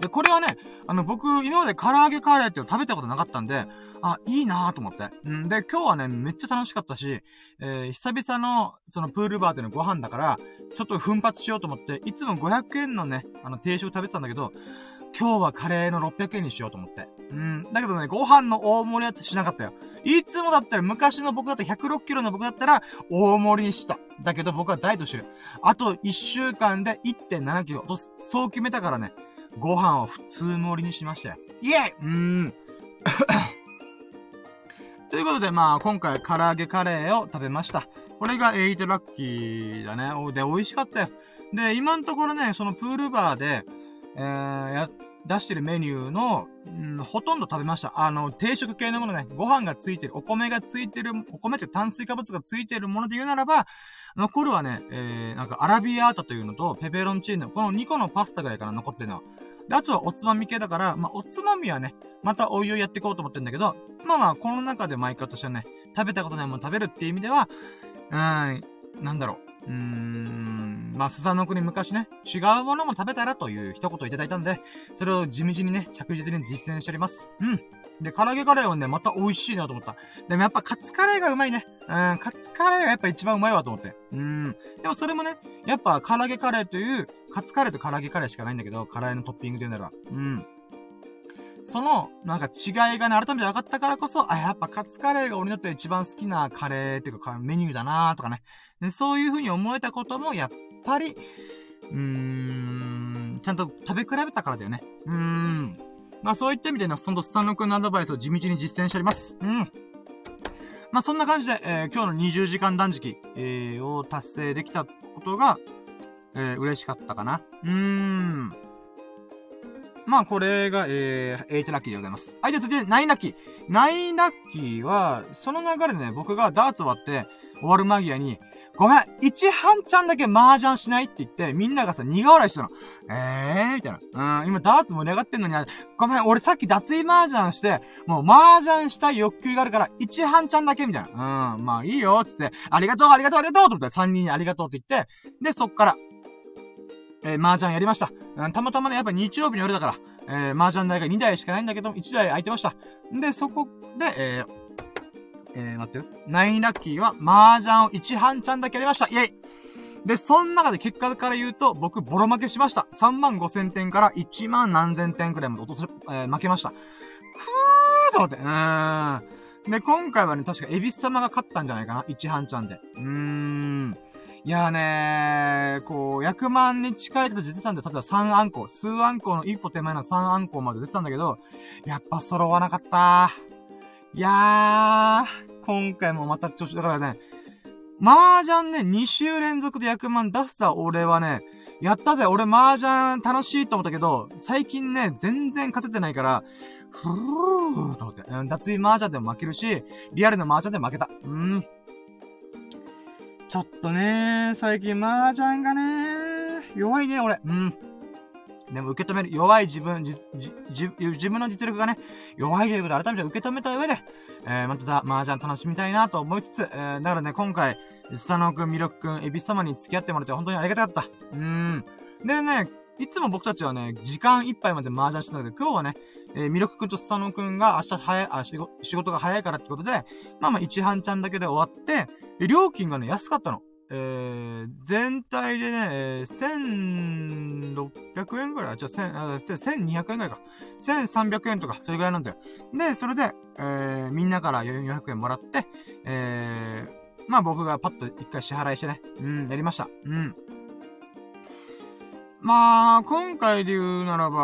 で、これはね、あの、僕、今まで唐揚げカレーっていうの食べたことなかったんで、あ、いいなぁと思って。うん。で、今日はね、めっちゃ楽しかったし、えー、久々の、そのプールバーでのご飯だから、ちょっと奮発しようと思って、いつも500円のね、あの、定食食べてたんだけど、今日はカレーの600円にしようと思って。うん。だけどね、ご飯の大盛りはしなかったよ。いつもだったら、昔の僕だったら106キロの僕だったら、大盛りにした。だけど僕はダイエットしてる。あと1週間で1.7キロと、そう決めたからね、ご飯を普通盛りにしましたよ。イェイうーん。ということで、まあ、今回、唐揚げカレーを食べました。これが8ラッキーだね。で、美味しかったよ。で、今のところね、そのプールバーで、えー、や、出してるメニューの、うん、ほとんど食べました。あの、定食系のものね、ご飯がついてる、お米がついてる、お米って炭水化物がついてるもので言うならば、残るはね、えー、なんかアラビアータというのとペペロンチーノ、この2個のパスタぐらいかな、残ってるのは。で、あとはおつまみ系だから、まあ、おつまみはね、またお湯をやっていこうと思ってるんだけど、まあまあ、この中で毎回私はね、食べたことないもの食べるっていう意味では、うーん、なんだろう。うーん、まあ、スサノ国昔ね、違うものも食べたらという一言いただいたんで、それを地道にね、着実に実践しております。うん。で、唐揚げカレーはね、また美味しいなと思った。でもやっぱカツカレーがうまいね。うん、カツカレーがやっぱ一番うまいわと思って。うん。でもそれもね、やっぱ唐揚げカレーという、カツカレーと唐揚げカレーしかないんだけど、唐揚げのトッピングで言うなら。うん。その、なんか違いがね、改めて分かったからこそ、あ、やっぱカツカレーが俺にとって一番好きなカレーっていうかメニューだなーとかね。そういう風に思えたことも、やっぱり、うーん、ちゃんと食べ比べたからだよね。うーん。まあそういった意味でね、そのスタンロ君のアドバイスを地道に実践しております。うん。まあそんな感じで、えー、今日の20時間断食、えー、を達成できたことが、えー、嬉しかったかな。うーん。まあこれが、えー、8ラッキーでございます。はい、じゃ続いて9ラッキー。9ラッキーは、その流れでね、僕がダーツ終わって、終わる間際に、ごめん、一半ちゃんだけ麻雀しないって言って、みんながさ、苦笑いしたの。えーみたいな。うん、今ダーツ盛り上がってんのに、ごめん、俺さっき脱衣麻雀して、もう麻雀したい欲求があるから、一半ちゃんだけみたいな。うん、まあいいよ、つって、ありがとう、ありがとう、ありがとうと思って三人にありがとうって言って、で、そっから、えー、麻雀やりました。うん、たまたまね、やっぱ日曜日の夜だから、えー、麻雀台が2台しかないんだけど、1台空いてました。で、そこで、えー、えー、待ってよ。ナインラッキーは、麻雀を1半ちゃんだけやりました。イェイで、その中で結果から言うと、僕、ボロ負けしました。3万5千点から1万何千点くらいまで落とす、えー、負けました。くーと思って。うーん。で、今回はね、確か、エビス様が勝ったんじゃないかな。1半ちゃんで。うーん。いやーねー、こう、100万に近いと出てたんだよ。例えば3アンコ。数アンコの一歩手前の3アンコまで出てたんだけど、やっぱ揃わなかったいやー、今回もまた調子、だからね、麻雀ね、2週連続で100万出した俺はね、やったぜ俺麻雀楽しいと思ったけど、最近ね、全然勝ててないから、ふーと思って。脱衣麻雀でも負けるし、リアルの麻雀でも負けた。うん。ちょっとね、最近麻雀がね、弱いね、俺。うん。でも受け止める、弱い自分、じ、じ、自分の実力がね、弱いということで改めて受け止めた上で、えー、また麻雀楽しみたいなと思いつつ、えー、だからね、今回、スタノくん、ミロクくん、エビス様に付き合ってもらって本当にありがたかった。うーん。でね、いつも僕たちはね、時間いっぱいまで麻雀してたけど、今日はね、えー、ミロクくんとスタノくんが明日早い、あ、仕事が早いからってことで、まあまあ一半ちゃんだけで終わって、で、料金がね、安かったの。えー、全体でね、えー、1600円ぐらい、じゃあ、1200円ぐらいか。1300円とか、それぐらいなんだよ。で、それで、えー、みんなから400円もらって、えー、まあ僕がパッと一回支払いしてね、うん、やりました。うん。まあ、今回で言うならば、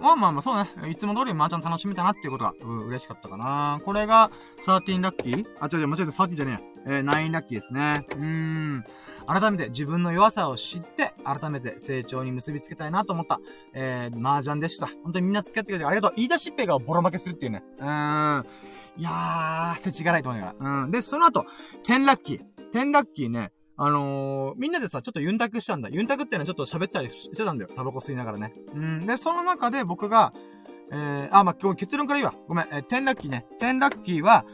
まあまあまあ、そうね。いつも通り麻雀楽しめたなっていうことが、うん、嬉しかったかな。これが、13ラッキーあ、違う違う、間違えた、13じゃねえや。えー、9ラッキーですね。うーん。改めて自分の弱さを知って、改めて成長に結びつけたいなと思った、えー、麻雀でした。本当にみんな付き合ってくれてありがとう。言い出しっぺがボロ負けするっていうね。うーん。いやー、せちがないと思いながら。うん。で、その後、10ラッキー。10ラッキーね、あのー、みんなでさ、ちょっとユンタクしたんだ。ユンタクっていうのはちょっと喋ったりしてたんだよ。タバコ吸いながらね。うん。で、その中で僕が、えー、あ、まあ、今日結論から言うわ。ごめん。えー、10ラッキーね。10ラッキーは、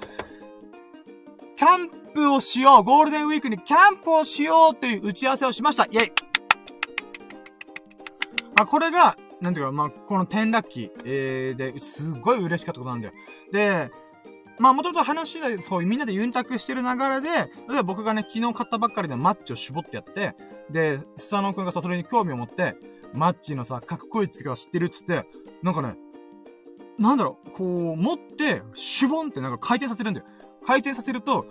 キャンプをしよう。ゴールデンウィークにキャンプをしようという打ち合わせをしました。イェイあ、これが、なんていうか、まあ、この10ラッキー、えー、で、すごい嬉しかったことなんだよ。で、まあ、もともと話で、そう、みんなでユンタクしてる流れで、例えば僕がね、昨日買ったばっかりのマッチを絞ってやって、で、スサノー君がさ、それに興味を持って、マッチのさ、かっこいい付け方知ってるっつって、なんかね、なんだろう、こう、持って、シュボンってなんか回転させるんだよ。回転させると、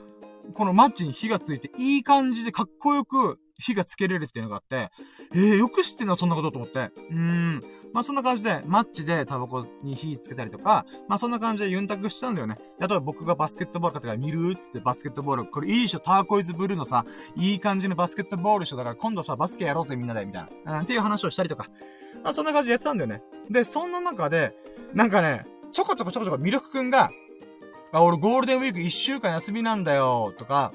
このマッチに火がついて、いい感じでかっこよく、火がつけれるっていうのがあって、えー、よく知ってんの？そんなことと思って。うーん。まあそんな感じで、マッチでタバコに火つけたりとか、まあそんな感じでユンタクしたんだよね。例えば僕がバスケットボールかとか見る？っつってバスケットボール、これいいでしょ、ターコイズブルーのさ、いい感じのバスケットボールでしょ、だから今度さ、バスケやろうぜみんなで、みたいな。うん、っていう話をしたりとか。まあそんな感じでやってたんだよね。で、そんな中で、なんかね、ちょこちょこちょこちょこミルクくんが、あ、俺ゴールデンウィーク一週間休みなんだよ、とか、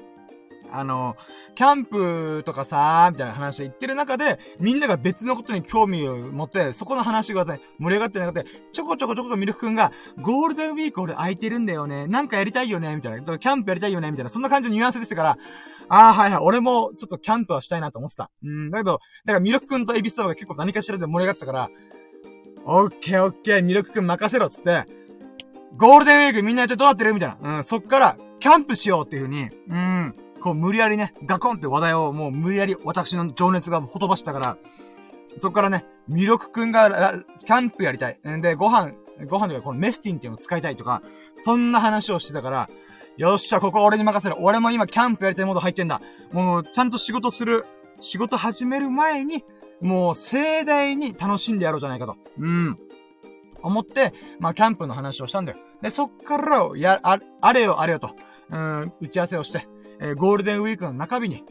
あの、キャンプとかさー、みたいな話で言ってる中で、みんなが別のことに興味を持って、そこの話が、盛り上がってなくて、ちょこちょこちょこミルクくんが、ゴールデンウィーク俺空いてるんだよね。なんかやりたいよね、みたいな。キャンプやりたいよね、みたいな。そんな感じのニュアンスでしたから、ああ、はいはい。俺も、ちょっとキャンプはしたいなと思ってた。うん、だけど、だからミルクくんとエビスタバが結構何かしらで盛り上がってたから、オッケーオッケー、ミルクくん任せろっ、つって、ゴールデンウィークみんなやってどうなってる？みたいな。うん、そっから、キャンプしようっていう風に、うん、こう無理やりね、ガコンって話題をもう無理やり私の情熱がほとばしたから、そっからね、ミルクくんが、キャンプやりたい。んで、ご飯、ご飯とかこのメスティンっていうのを使いたいとか、そんな話をしてたから、よっしゃ、ここ俺に任せる。俺も今キャンプやりたいモード入ってんだ。もう、ちゃんと仕事する。仕事始める前に、もう盛大に楽しんでやろうじゃないかと。うん。思って、まあ、キャンプの話をしたんだよ。で、そっから、や、あ、あれよあれよと、うん、打ち合わせをして、えー、ゴールデンウィークの中日に、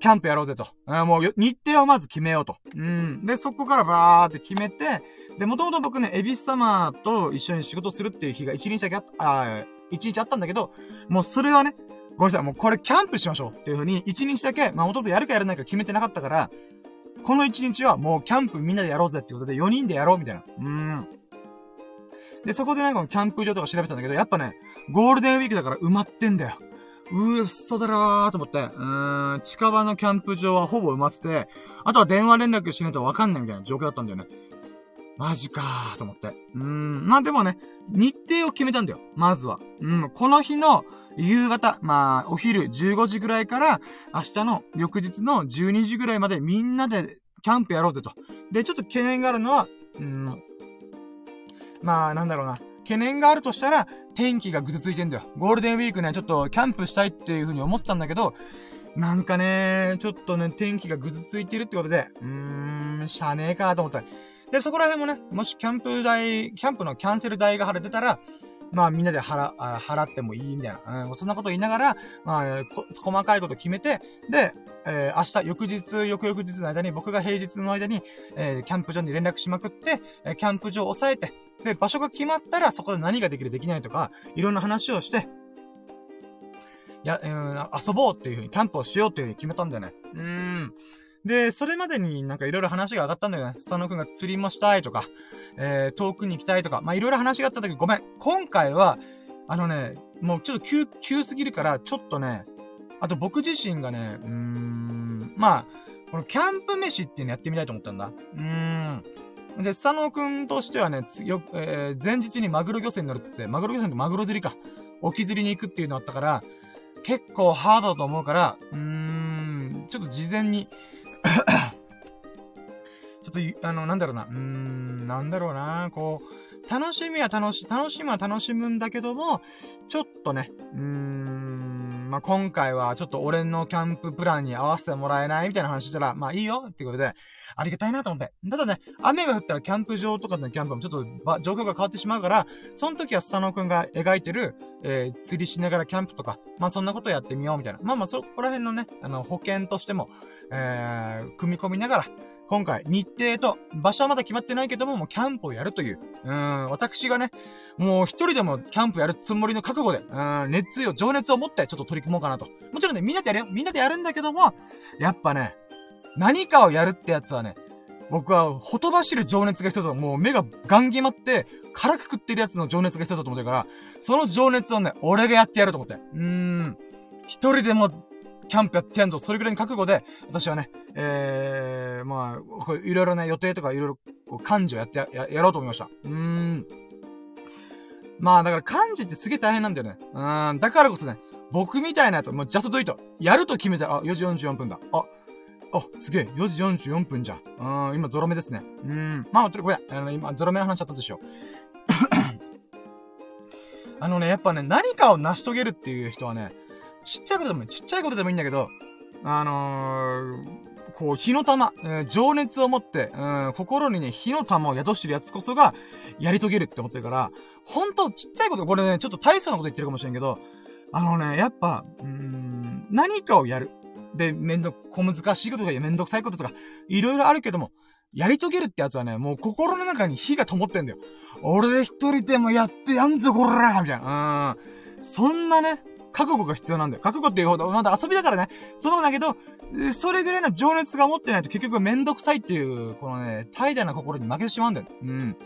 キャンプやろうぜと。もう、日程をまず決めようと。うん。で、そこからバーって決めて、で、もともと僕ね、エビス様と一緒に仕事するっていう日が一日だけあった、あ一日あったんだけど、もうそれはね、ごめんなさい、もうこれキャンプしましょうっていう風に、一日だけ、まあもともとやるかやらないか決めてなかったから、この一日はもうキャンプみんなでやろうぜってことで4人でやろうみたいな。うん。で、そこでね、このキャンプ場とか調べたんだけど、やっぱね、ゴールデンウィークだから埋まってんだよ。うーっそだろーと思って、うーん、近場のキャンプ場はほぼ埋まってて、あとは電話連絡しないとわかんないみたいな状況だったんだよね。マジかーと思って。うーん、まあでもね、日程を決めたんだよ。まずは。うん、この日の夕方、まあ、お昼15時ぐらいから、明日の翌日の12時ぐらいまでみんなでキャンプやろうぜと。で、ちょっと懸念があるのは、うん、まあ、なんだろうな。懸念があるとしたら、天気がぐずついてんだよ。ゴールデンウィークね、ちょっとキャンプしたいっていう風に思ってたんだけど、なんかね、ちょっとね、天気がぐずついてるってことで、うーん、しゃねえかと思った。で、そこら辺もね、もしキャンプ代、キャンプのキャンセル代が払ってたら、まあみんなで払、払ってもいいみたいな。うん、そんなこと言いながら、まあ、細かいこと決めて、で、えー、明日、翌日、翌々日の間に、僕が平日の間に、えー、キャンプ場に連絡しまくって、えー、キャンプ場を押さえて、で、場所が決まったら、そこで何ができる、できないとか、いろんな話をして、や、うん、遊ぼうっていう風に、キャンプをしようっていう風に決めたんだよね。うーん。で、それまでになんかいろいろ話が上がったんだよね。佐野くんが釣りもしたいとか、えー、遠くに行きたいとか、まあいろいろ話があったんだけど、ごめん。今回は、あのね、もうちょっと急、急すぎるから、ちょっとね、あと僕自身がね、うーん、まあ、このキャンプ飯っていうのやってみたいと思ったんだ。うーん。で、佐野くんとしてはね、よ、えー、前日にマグロ漁船に乗るって言って、マグロ漁船とマグロ釣りか。沖釣りに行くっていうのあったから、結構ハードだと思うから、うーん、ちょっと事前に ちょっと、あの、なんだろうな、うーん、なんだろうな、こう、楽しみは楽し、楽しみは楽しむんだけども、ちょっとね、うーん、まあ、今回はちょっと俺のキャンププランに合わせてもらえないみたいな話したら、まあいいよっていうことで、ありがたいなと思って。ただね、雨が降ったらキャンプ場とかのキャンプもちょっと、状況が変わってしまうから、その時は佐野くんが描いてる、えー、釣りしながらキャンプとか、まあそんなことやってみようみたいな。まあまあそこら辺のね、あの、保険としても、えー、組み込みながら、今回、日程と、場所はまだ決まってないけども、もうキャンプをやるという、うん、私がね、もう一人でもキャンプやるつもりの覚悟で、うん、熱意を、情熱を持ってちょっと取り組もうかなと。もちろんね、みんなでやるよ。みんなでやるんだけども、やっぱね、何かをやるってやつはね、僕は、ほとばしる情熱が必要だ、もう目がガン決まって、腹くくってるやつの情熱が必要だと思ってるから、その情熱をね、俺がやってやると思って。うーん。一人でも、キャンプやってやんぞ。それぐらいの覚悟で、私はね、えー、まあ、いろいろね、予定とかいろいろ、こう、漢字をやってや、や、やろうと思いました。うーん。まあ、だから漢字ってすげえ大変なんだよね。うーん。だからこそね、僕みたいなやつもうジャストドイト。やると決めたら、あ、4時44分だ。あ、あ、すげえ、4時44分じゃん。うん、今ゾロ目ですね。うん。まあ、とりあえず、あの、今、ゾロ目の話ちゃったでしょ。あのね、やっぱね、何かを成し遂げるっていう人はね、ちっちゃいことでもいい、ちっちゃいことでもいいんだけど、あのー、こう、火の玉、えー、情熱を持って、うん、心にね、火の玉を宿してるやつこそが、やり遂げるって思ってるから、ほんと、ちっちゃいこと、これね、ちょっと大層なこと言ってるかもしれんけど、あのね、やっぱ、うん、何かをやる。で、めんど、小難しいこととかめんどくさいこととか、いろいろあるけども、やり遂げるってやつはね、もう心の中に火が灯ってんだよ。俺一人でもやってやんぞ、こらみたいな。うん。そんなね、覚悟が必要なんだよ。覚悟っていうほど、まだ遊びだからね。そうだけど、それぐらいの情熱が持ってないと結局めんどくさいっていう、このね、怠惰な心に負けてしまうんだよ。うん。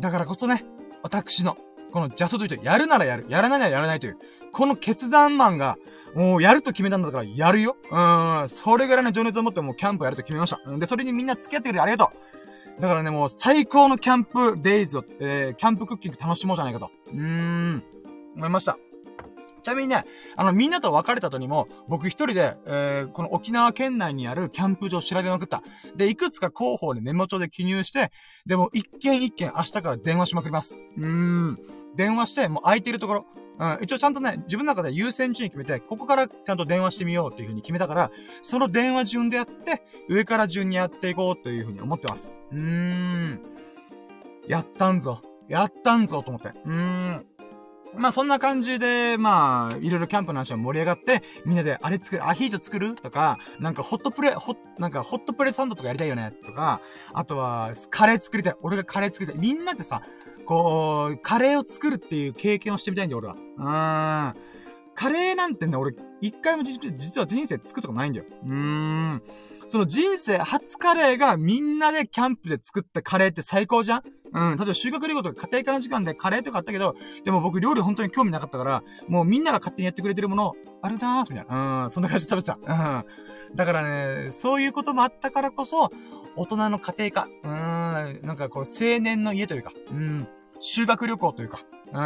だからこそね、私の、このジャストというと、やるならやる、やらないならやらないという、この決断マンが、もうやると決めたんだから、やるよ。うん。それぐらいの情熱を持ってもうキャンプやると決めました。で、それにみんな付き合ってくれてありがとう。だからね、もう最高のキャンプデイズを、えー、キャンプクッキング楽しもうじゃないかと。うーん。思いました。ちなみにね、あの、みんなと別れた後にも、僕一人で、えー、この沖縄県内にあるキャンプ場を調べまくった。で、いくつか広報でメモ帳で記入して、でも一件一件明日から電話しまくります。うーん。電話して、もう空いてるところ。うん、一応ちゃんとね、自分の中で優先順位決めて、ここからちゃんと電話してみようっていう風に決めたから、その電話順でやって、上から順にやっていこうという風に思ってます。うーん。やったんぞ。やったんぞと思って。うーん。まあそんな感じで、まあ、いろいろキャンプの話は盛り上がって、みんなであれ作る、アヒージョ作る？とか、なんかホットプレ、ホなんかホットプレサンドとかやりたいよね？とか、あとは、カレー作りたい。俺がカレー作りたい。みんなでさ、こう、カレーを作るっていう経験をしてみたいんだよ、俺は。うーん。カレーなんてね、俺、一回も実は人生作ったことないんだよ。うーん。その人生初カレーがみんなでキャンプで作ったカレーって最高じゃん？うん。例えば修学旅行とか家庭科の時間でカレーとかあったけど、でも僕料理本当に興味なかったから、もうみんなが勝手にやってくれてるもの、あるなーす、みたいな。うん。そんな感じで食べてた。うん。だからね、そういうこともあったからこそ、大人の家庭科。うん。なんかこう、青年の家というか、うん。修学旅行というか、うん。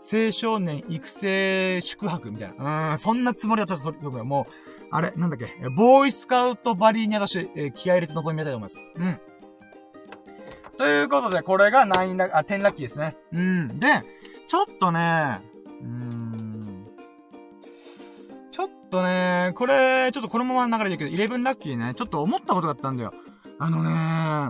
青少年育成宿泊みたいな。うん。そんなつもりはちょっと、もう、あれ、なんだっけ、ボーイスカウトバリーに私、えー、気合入れて臨みたいと思います。うん。ということで、これが9ラあ、10ラッキーですね。うん。で、ちょっとね、うーん。ちょっとね、これ、ちょっとこのまま流れでいくけど、11ラッキーね、ちょっと思ったことがあったんだよ。あの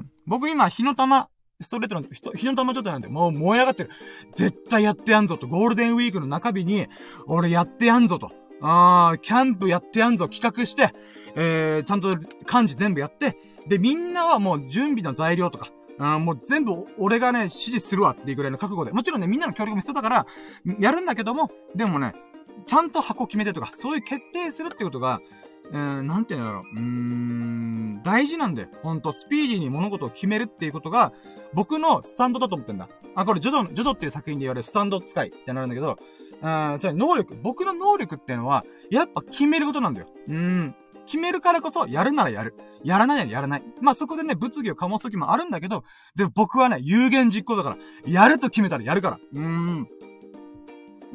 ね、僕今、火の玉、ストレートなんで、火の玉状態なんで、もう燃え上がってる。絶対やってやんぞと、ゴールデンウィークの中日に、俺やってやんぞと。あー、キャンプやってやんぞ、企画して、えー、ちゃんと漢字全部やって、で、みんなはもう準備の材料とか、あもう全部俺がね、指示するわっていうぐらいの覚悟で。もちろんね、みんなの協力も必要だから、やるんだけども、でもね、ちゃんと箱決めてとか、そういう決定するってことが、えー、なんて言うんだろう。うーん、大事なんだよ。ほんと、スピーディーに物事を決めるっていうことが、僕のスタンドだと思ってんだ。あ、これ、ジョジョ、ジョジョっていう作品で言われるスタンド使いってなるんだけど、あじゃあ能力、僕の能力っていうのは、やっぱ決めることなんだよ。うん。決めるからこそ、やるならやる。やらないならやらない。まあ、そこでね、物議を醸す時もあるんだけど、でも僕はね、有言実行だから、やると決めたらやるから。うーん。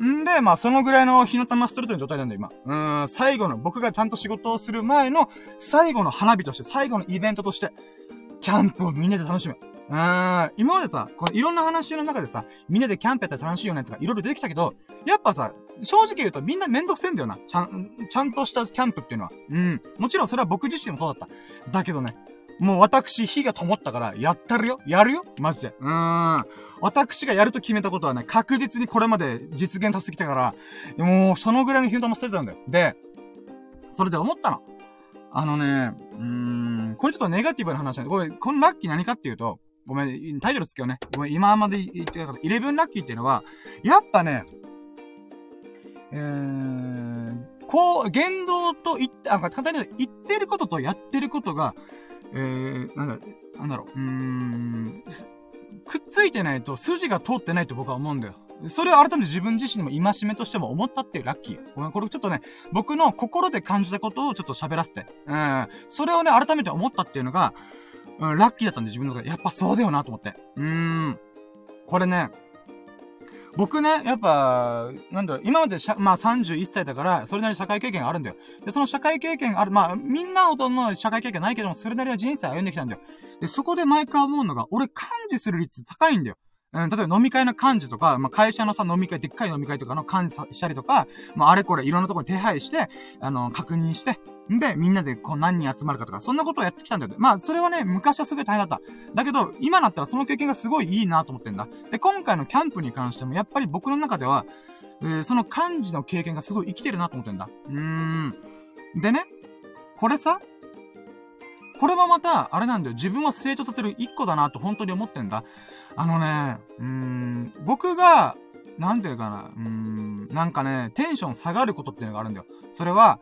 んで、まあ、そのぐらいの火の玉ストレートの状態なんだよ、今。うーん、最後の、僕がちゃんと仕事をする前の、最後の花火として、最後のイベントとして、キャンプをみんなで楽しむ。うーん、今までさ、このいろんな話の中でさ、みんなでキャンプやったら楽しいよねとかいろいろ出てきたけど、やっぱさ、正直言うとみんなめんどくせえんだよな。ちゃん、ちゃんとしたキャンプっていうのは。うん。もちろんそれは僕自身もそうだった。だけどね、もう私、火が灯ったから、やったるよやるよマジで。うーん。私がやると決めたことはね、確実にこれまで実現させてきたから、もう、そのぐらいの火の玉捨てたんだよ。で、それで思ったの。あのね、うーん、これちょっとネガティブな話なんで、これ、このラッキー何かっていうと、ごめん、タイトルつけようね。ごめん、今まで言ってたから、11ラッキーっていうのは、やっぱね、えー、こう、言動と言って、あ、簡単に言ってることとやってることが、えー、なんだ、なんだろう、うーん、くっついてないと筋が通ってないと僕は思うんだよ。それを改めて自分自身にも戒めとしても思ったっていうラッキー。ごめん、これちょっとね、僕の心で感じたことをちょっと喋らせて。うん。それをね、改めて思ったっていうのが、うん、ラッキーだったんで自分の中で。やっぱそうだよなと思って。うーん。これね、僕ね、やっぱ、なんだろ、今までしゃまあ31歳だから、それなりに社会経験があるんだよ。で、その社会経験ある、まあ、みんなほどの社会経験ないけども、それなりは人生歩んできたんだよ。で、そこで毎回思うのが、俺感知する率高いんだよ。うん、例えば飲み会の幹事とか、まあ、会社のさ、飲み会、でっかい飲み会とかの幹事したりとか、まあ、あれこれいろんなところに手配して、あの、確認して、んで、みんなでこう何人集まるかとか、そんなことをやってきたんだよ。まあ、それはね、昔はすごい大変だった。だけど、今だったらその経験がすごいいいなと思ってんだ。で、今回のキャンプに関しても、やっぱり僕の中では、えー、その漢字の経験がすごい生きてるなと思ってんだ。うーん。でね、これさ、これはまた、あれなんだよ。自分を成長させる一個だなと本当に思ってんだ。あのね、うん、僕が、なんていうかな、うん、なんかね、テンション下がることっていうのがあるんだよ。それは、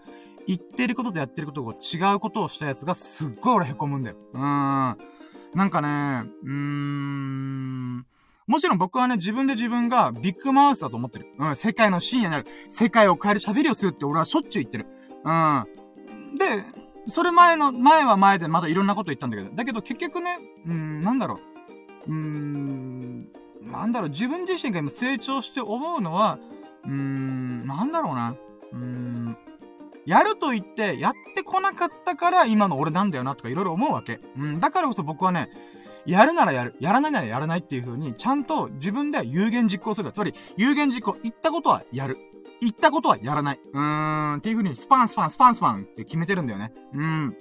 言ってることとやってることが違うことをしたやつがすっごい俺凹むんだよ。うーん。なんかね、うーん。もちろん僕はね、自分で自分がビッグマウスだと思ってる。うん、世界の深夜になる。世界を変える喋りをするって俺はしょっちゅう言ってる。うん。で、それ前の、前は前でまだいろんなこと言ったんだけど、だけど結局ね、うん、なんだろう。うーん、なんだろう、自分自身が今成長して思うのは、うーん、なんだろうな。うーん、やると言って、やってこなかったから今の俺なんだよなとかいろいろ思うわけ。うん、だからこそ僕はね、やるならやる、やらないならやらないっていう風に、ちゃんと自分で有言実行する。つまり、有言実行、言ったことはやる。言ったことはやらない。うーん、っていう風に、スパンスパン、スパンスパンって決めてるんだよね。うん。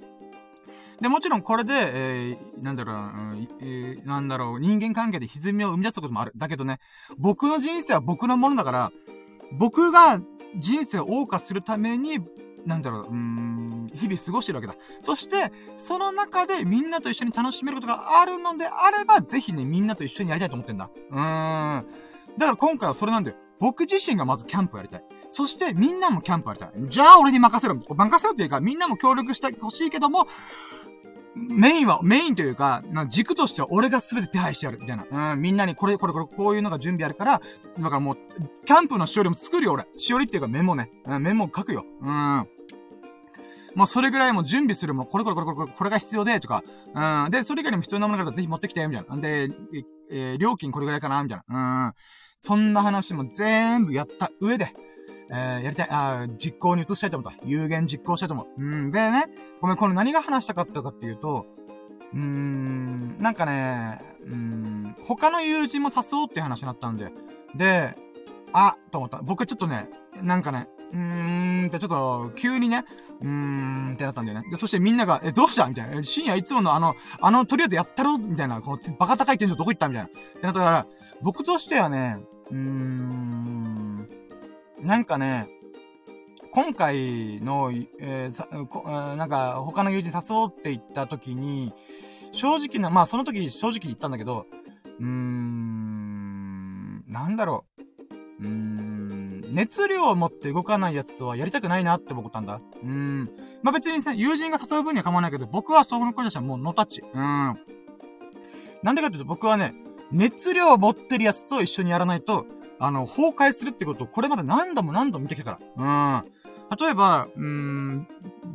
で、もちろんこれで、えー、なんだろう、うん、えー、なんだろう、人間関係で歪みを生み出すこともある。だけどね、僕の人生は僕のものだから、僕が人生を謳歌するために、なんだろう、うん、日々過ごしてるわけだ。そして、その中でみんなと一緒に楽しめることがあるのであれば、ぜひね、みんなと一緒にやりたいと思ってんだ。うーん。だから今回はそれなんだよ。僕自身がまずキャンプやりたい。そしてみんなもキャンプやりたい。じゃあ俺に任せろ。任せろっていうか、みんなも協力してほしいけども、メインは、メインというか、な軸としては俺が全て手配してやる、みたいな。うん、みんなにこれ、これ、これ、こういうのが準備あるから、だからもう、キャンプのしおりも作るよ、俺。しおりっていうかメモね。うん、メモ書くよ。うん。もうそれぐらいも準備するも、これこれこれこれ、これが必要で、とか。うん。で、それ以外にも必要なものがあったらぜひ持ってきて、みたいな。んで、えー、料金これぐらいかな、みたいな。うん。そんな話も全部やった上で、えー、やりたい、あ実行に移したいと思った。有言実行したいと思う。うん。でね、ごめん、これ何が話したかったかっていうと、うーん、なんかね、うん、他の友人も誘おうっていう話になったんで、で、あ、と思った。僕ちょっとね、なんかね、うーんってちょっと、急にね、うーんってなったんだよね。で、そしてみんなが、え、どうした？みたいな。深夜いつものあの、あの、とりあえずやったろみたいな。この、バカ高い天井どこ行った？みたいな。ってなったから、僕としてはね、うーん、なんかね、今回の、えー、さ、なんか、他の友人誘おうって言った時に、正直な、まあその時正直言ったんだけど、うーん、なんだろう。うーん、熱量を持って動かないやつとはやりたくないなって思ったんだ。うーん。まあ別にさ、友人が誘う分には構わないけど、僕はその子たちはもうノタッチ。うーん。なんでかっていうと僕はね、熱量を持ってるやつと一緒にやらないと、あの、崩壊するってことをこれまで何度も何度も見てきたから。うん。例えば、うーん、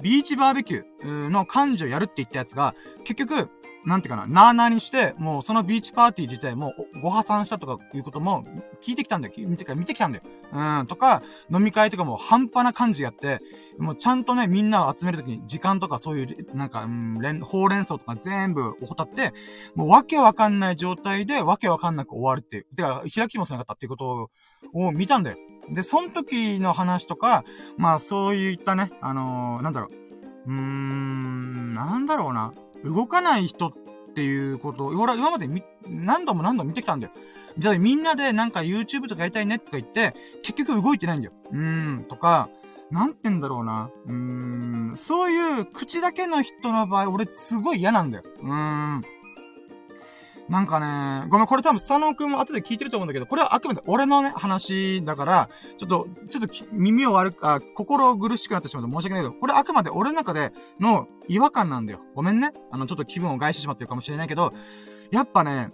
ビーチバーベキューの幹事をやるって言ったやつが、結局、なんていうかな、なーなーにして、もうそのビーチパーティー自体もご破産したとかいうことも聞いてきたんだよ。見て見てきたんだよ。うん、とか、飲み会とかも半端な感じやって、もうちゃんとね、みんなを集めるときに時間とかそういう、なんか、うん、連、ほうれん草とか全部怠って、もうわけわかんない状態でわけわかんなく終わるっていう。てか、開きもしなかったっていうことを見たんだよ。で、その時の話とか、まあそういったね、あのー、なんだろう。うーん、なんだろうな。動かない人っていうことを、俺は今まで何度も何度も見てきたんだよ。じゃあみんなでなんか YouTube とかやりたいねとか言って、結局動いてないんだよ。うーん、とか、なんて言うんだろうな。うーん、そういう口だけの人の場合、俺すごい嫌なんだよ。うーん。なんかね、ごめん、これ多分、スタノー君も後で聞いてると思うんだけど、これはあくまで俺のね、話だから、ちょっと、ちょっと耳を悪く、あ、心苦しくなってしまうと申し訳ないけど、これあくまで俺の中での違和感なんだよ。ごめんね。あの、ちょっと気分を害してしまってるかもしれないけど、やっぱね、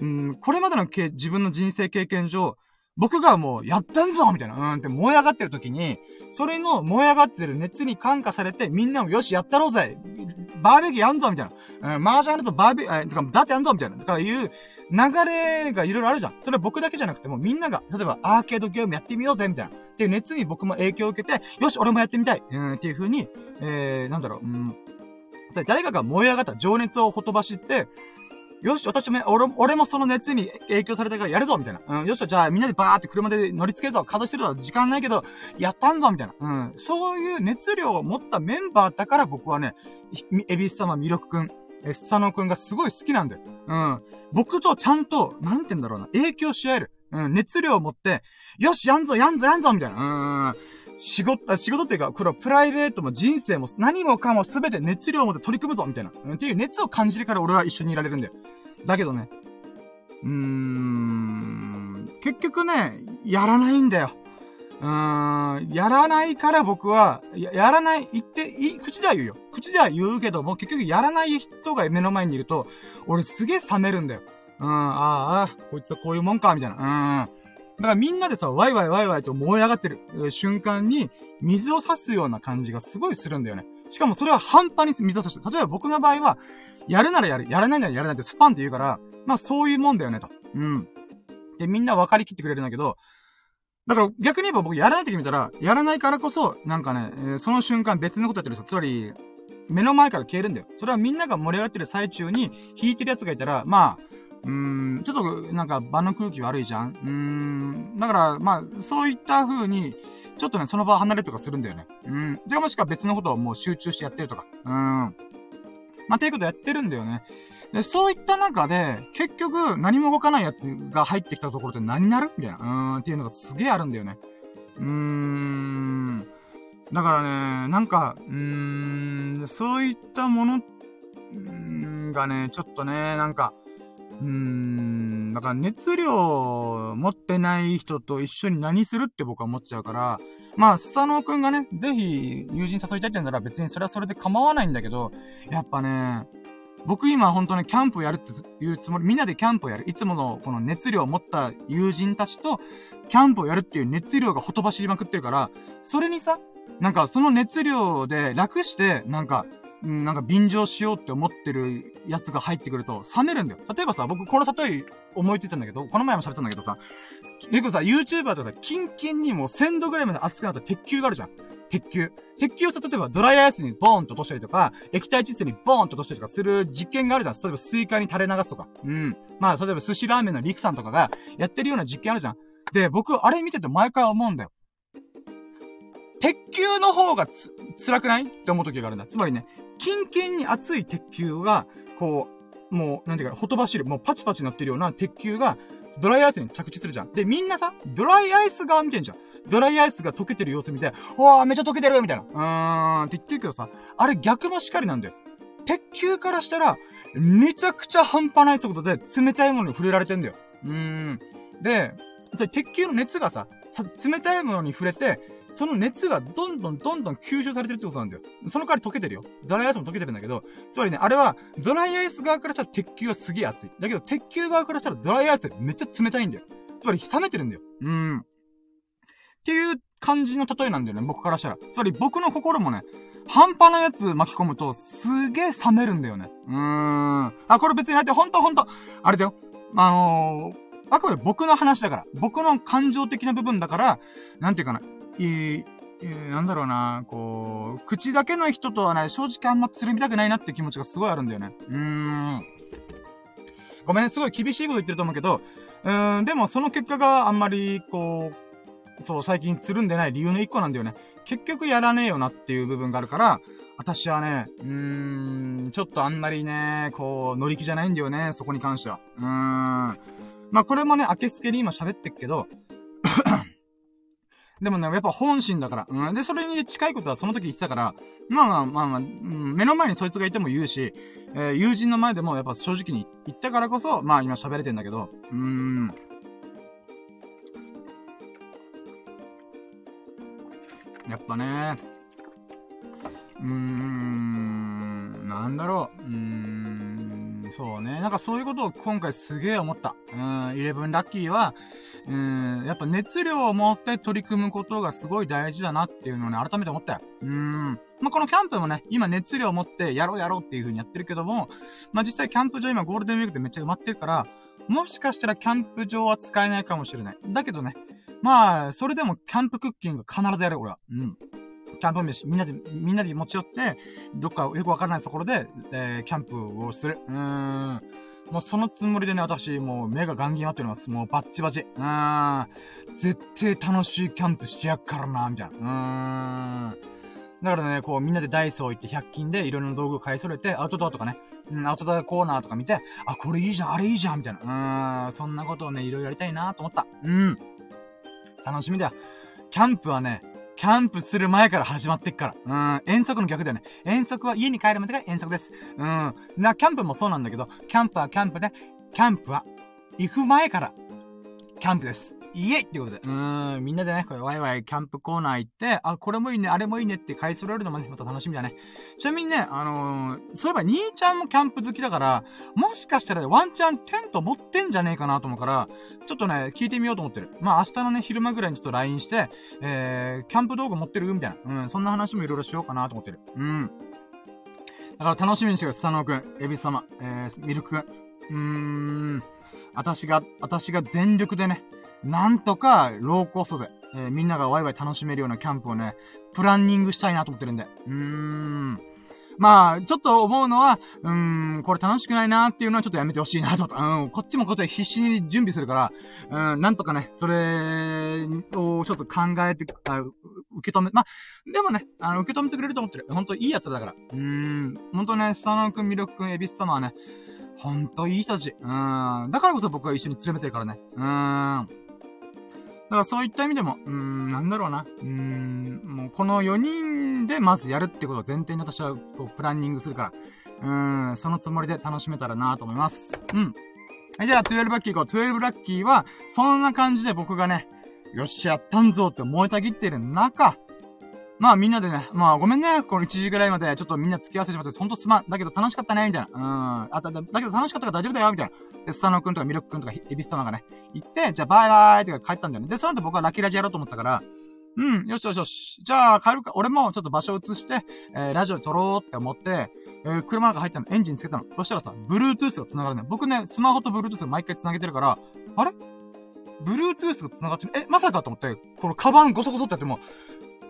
うん、これまでの自分の人生経験上、僕がもう、やったんぞみたいな、うんって燃え上がってる時に、それの燃え上がってる熱に感化されて、みんなもよし、やったろうぜバーベキューやんぞみたいな。うん、マージャンやるとバーベキュー、え、てか、ダーツやんぞみたいな。とかいう流れがいろいろあるじゃん。それは僕だけじゃなくても、みんなが、例えばアーケードゲームやってみようぜみたいな。っていう熱に僕も影響を受けて、よし、俺もやってみたい。うん、っていう風に、えー、なんだろう、うん。誰かが燃え上がった情熱をほとばしって、よし、私も、俺俺もその熱に影響されたからやるぞみたいな。うん、よっしゃ、じゃあみんなでバーって車で乗り付けるぞ、稼働してるぞ、時間ないけど、やったんぞみたいな。うん、そういう熱量を持ったメンバーだから僕はね、エビス様魅力くん、え、スサノくんがすごい好きなんだよ。うん。僕とちゃんと、なんて言うんだろうな、影響し合える。うん、熱量を持って、よし、やんぞ、やんぞ、やんぞみたいな。うん。仕事、仕事っていうか、これはプライベートも人生も何もかも全て熱量を持って取り組むぞみたいな。っていう熱を感じるから俺は一緒にいられるんだよ。だけどね、うーん、結局ね、やらないんだよ。うーん、やらないから僕は、や、やらない、言って、い、口では言うよ。口では言うけども、結局やらない人が目の前にいると、俺すげえ冷めるんだよ。うん、ああ、こいつはこういうもんか、みたいな。うん。だからみんなでさ、ワイワイワイワイと燃え上がってる、瞬間に、水を差すような感じがすごいするんだよね。しかもそれは半端に水を差してる例えば僕の場合は、やるならやる、やらないならやらないってスパンって言うから、まあそういうもんだよねと。うん。で、みんな分かりきってくれるんだけど、だから逆に言えば僕やらない時見たら、やらないからこそ、なんかね、えー、その瞬間別のことやってる人、つまり、目の前から消えるんだよ。それはみんなが盛り上がってる最中に弾いてる奴がいたら、まあ、うん、ちょっと、なんか場の空気悪いじゃん？うん。だから、まあ、そういった風に、ちょっとね、その場離れとかするんだよね。うん。で、もしくは別のことをもう集中してやってるとか。うん。まあ、ていうことやってるんだよね。で、そういった中で、結局、何も動かないやつが入ってきたところって何になる？みたいな。うーん、っていうのがすげえあるんだよね。うーん。だからね、なんか、うーん、そういったもの、がね、ちょっとね、なんか、うーん、だから熱量持ってない人と一緒に何するって僕は思っちゃうから、まあ、スサノオくんがね、ぜひ友人誘いたいってんなら別にそれはそれで構わないんだけど、やっぱね、僕今本当にキャンプやるっていうつもり、みんなでキャンプをやる。いつものこの熱量を持った友人たちと、キャンプをやるっていう熱量がほとばしりまくってるから、それにさ、なんかその熱量で楽して、なんか、うん、なんか便乗しようって思ってるやつが入ってくると冷めるんだよ。例えばさ、僕この例え思いついたんだけど、この前も喋ったんだけどさ、結構さ、YouTuber とかさ、キンキンにもう1000度ぐらいまで熱くなった鉄球があるじゃん。鉄球。鉄球をさ、例えばドライアイスにボーンと落としたりとか、液体窒素にボーンと落としたりとかする実験があるじゃん。例えばスイカに垂れ流すとか。うん。まあ、例えば寿司ラーメンのリクさんとかがやってるような実験あるじゃん。で、僕、あれ見てて毎回思うんだよ。鉄球の方がつ、辛くない？って思う時があるんだ。つまりね、キンキンに熱い鉄球が、こう、もう、なんていうか、ほとばしる、もうパチパチなってるような鉄球が、ドライアイスに着地するじゃん。で、みんなさ、ドライアイス側見てんじゃん。ドライアイスが溶けてる様子見て、わー、めっちゃ溶けてるみたいな。うーんって言ってるけどさ、あれ逆もしかりなんだよ。鉄球からしたら、めちゃくちゃ半端ない速度で冷たいものに触れられてんだよ。うーん。で、鉄球の熱がさ、さ、冷たいものに触れて、その熱がどんどんどんどん吸収されてるってことなんだよ。その代わり溶けてるよ。ドライアイスも溶けてるんだけど、つまりね、あれは、ドライアイス側からしたら鉄球はすげえ熱い。だけど、鉄球側からしたらドライアイスってめっちゃ冷たいんだよ。つまり、冷めてるんだよ。うん。っていう感じの例えなんだよね、僕からしたら。つまり、僕の心もね、半端なやつ巻き込むと、すげえ冷めるんだよね。うーん。あ、これ別になって、ほんとほんと、あれだよ。あのー、あくまで僕の話だから。僕の感情的な部分だから、なんていうかな。えー、え、なんだろうな、こう、口だけの人とはね、正直あんまつるみたくないなって気持ちがすごいあるんだよね。うーん。ごめん、すごい厳しいこと言ってると思うけど、うーん、でもその結果があんまり、こう、そう、最近つるんでない理由の一個なんだよね。結局やらねえよなっていう部分があるから、私はね、うーん、ちょっとあんまりね、こう、乗り気じゃないんだよね、そこに関しては。うーん。まあ、これもね、明けすけに今喋ってっけど、でもね、やっぱ本心だから。うん。で、それに近いことはその時言ってたから、まあまあまあまあ、うん、目の前にそいつがいても言うし、えー、友人の前でもやっぱ正直に言ったからこそ、まあ今喋れてんだけど、うーん。やっぱね、うーん、なんだろう、うーん、そうね。なんかそういうことを今回すげえ思った。うん、イレブンラッキーは、うん、やっぱ熱量を持って取り組むことがすごい大事だなっていうのをね、改めて思ったよ。うん。まあ、このキャンプもね、今熱量を持ってやろうやろうっていう風にやってるけども、まあ、実際キャンプ場今ゴールデンウィークでめっちゃ埋まってるから、もしかしたらキャンプ場は使えないかもしれない。だけどね、まあ、それでもキャンプクッキング必ずやる、俺は。うん。キャンプ飯、みんなで、みんなで持ち寄って、どっかよくわからないところで、えー、キャンプをする。うーん。もうそのつもりでね、私、もう目がガンギン合っております。もうバッチバチ。うーん。絶対楽しいキャンプしてやっからな、みたいな。うーん。だからね、こうみんなでダイソー行って100均でいろんな道具を買い揃えて、アウトドアとかね、うん、アウトドアコーナーとか見て、あ、これいいじゃん、あれいいじゃん、みたいな。うーん、そんなことをね、いろいろやりたいなと思った。うん。楽しみだよ。キャンプはね、キャンプする前から始まってっから。うん。遠足の逆だよね。遠足は家に帰るまでが遠足です。うん。な、キャンプもそうなんだけど、キャンプはキャンプで、キャンプは行く前から、キャンプです。イエイってことで。うん、みんなでね、これワイワイキャンプコーナー行って、あ、これもいいね、あれもいいねって買い揃えるのもね、また楽しみだね。ちなみにね、あのー、そういえば兄ちゃんもキャンプ好きだから、もしかしたらワンチャンテント持ってんじゃねえかなと思うから、ちょっとね、聞いてみようと思ってる。まあ明日のね、昼間ぐらいにちょっと LINE して、えー、キャンプ道具持ってる？みたいな。うん、そんな話もいろいろしようかなと思ってる。うん。だから楽しみにしてください。スサノオくん、エビ様、えー、ミルクくん。うーん。私が、私が全力でね、なんとか、ローコストで、えー、みんながワイワイ楽しめるようなキャンプをね、プランニングしたいなと思ってるんで。うーん。まあ、ちょっと思うのは、うーん、これ楽しくないなーっていうのはちょっとやめてほしいなと。うん、こっちもこっちは必死に準備するから、うん、なんとかね、それをちょっと考えて、あ受け止め、まあ、でもね、あの、受け止めてくれると思ってる。ほんといいやつだから。うーん、ほんとね、スタノくん、ミルクくん、エビス様はね、ほんといい人たち。うん、だからこそ僕は一緒に連れてるからね。うーん。だからそういった意味でも、うーん、なんだろうな。うーん、もうこの4人でまずやるってことを前提に私はこうプランニングするから、うーん、そのつもりで楽しめたらなと思います。うん。はい、じゃあ12ラッキー行こう。12ラッキーは、そんな感じで僕がね、よっしゃ、やったんぞって燃えたぎってる中、まあみんなでね、まあごめんね、この1時ぐらいまでちょっとみんな付き合わせてもらって、ほんとすまん。だけど楽しかったね、みたいな。うん。あ、だ、だけど楽しかったから大丈夫だよ、みたいな。で、スタノくんとかミルクくんとかエビス様がね、行って、じゃあバイバイって帰ったんだよね。で、その後僕はラキラジやろうと思ってたから、うん、よしよしよし。じゃあ帰るか。俺もちょっと場所移して、えー、ラジオ撮ろうって思って、えー、車の中入ったの、エンジンつけたの。そしたらさ、Bluetooth が繋がるね。僕ね、スマホと Bluetooth 毎回繋げてるから、あれ ?Bluetooth が繋がってる？え、まさかと思って、このカバンゴソゴソってやっても、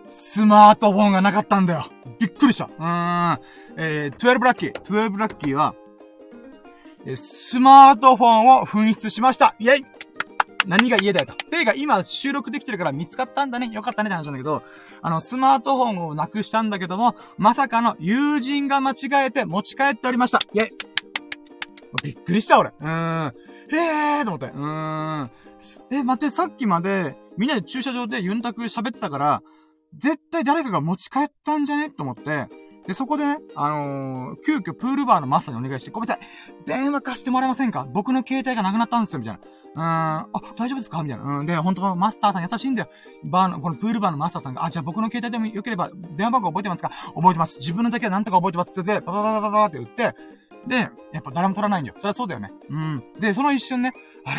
スマートフォンがなかったんだよ。びっくりした。うーん。えー、12ラッキー。12ラッキーは、えスマートフォンを紛失しました。イェイ何が家だよと。ていうか、今収録できてるから見つかったんだね。よかったねって話なんだけど、あの、スマートフォンをなくしたんだけども、まさかの友人が間違えて持ち帰っておりました。イェイびっくりした、俺。うーん。へーと思って。うーん。え、待って、さっきまで、みんなで駐車場でユンタク喋ってたから、絶対誰かが持ち帰ったんじゃね？と思って、で、そこでね、あのー、急遽プールバーのマスターにお願いして、ごめんなさい、電話貸してもらえませんか？僕の携帯がなくなったんですよ、みたいな。うーん、あ、大丈夫ですか？みたいな。うん。で、本当マスターさん優しいんだよ。バーの、このプールバーのマスターさんが、あ、じゃあ僕の携帯でもよければ、電話番号覚えてますか覚えてます。自分のだけはなんとか覚えてます。って言って、パパパパパパって言って、で、やっぱ誰も取らないんだよ。そりゃそうだよね。うん。で、その一瞬ね、あれ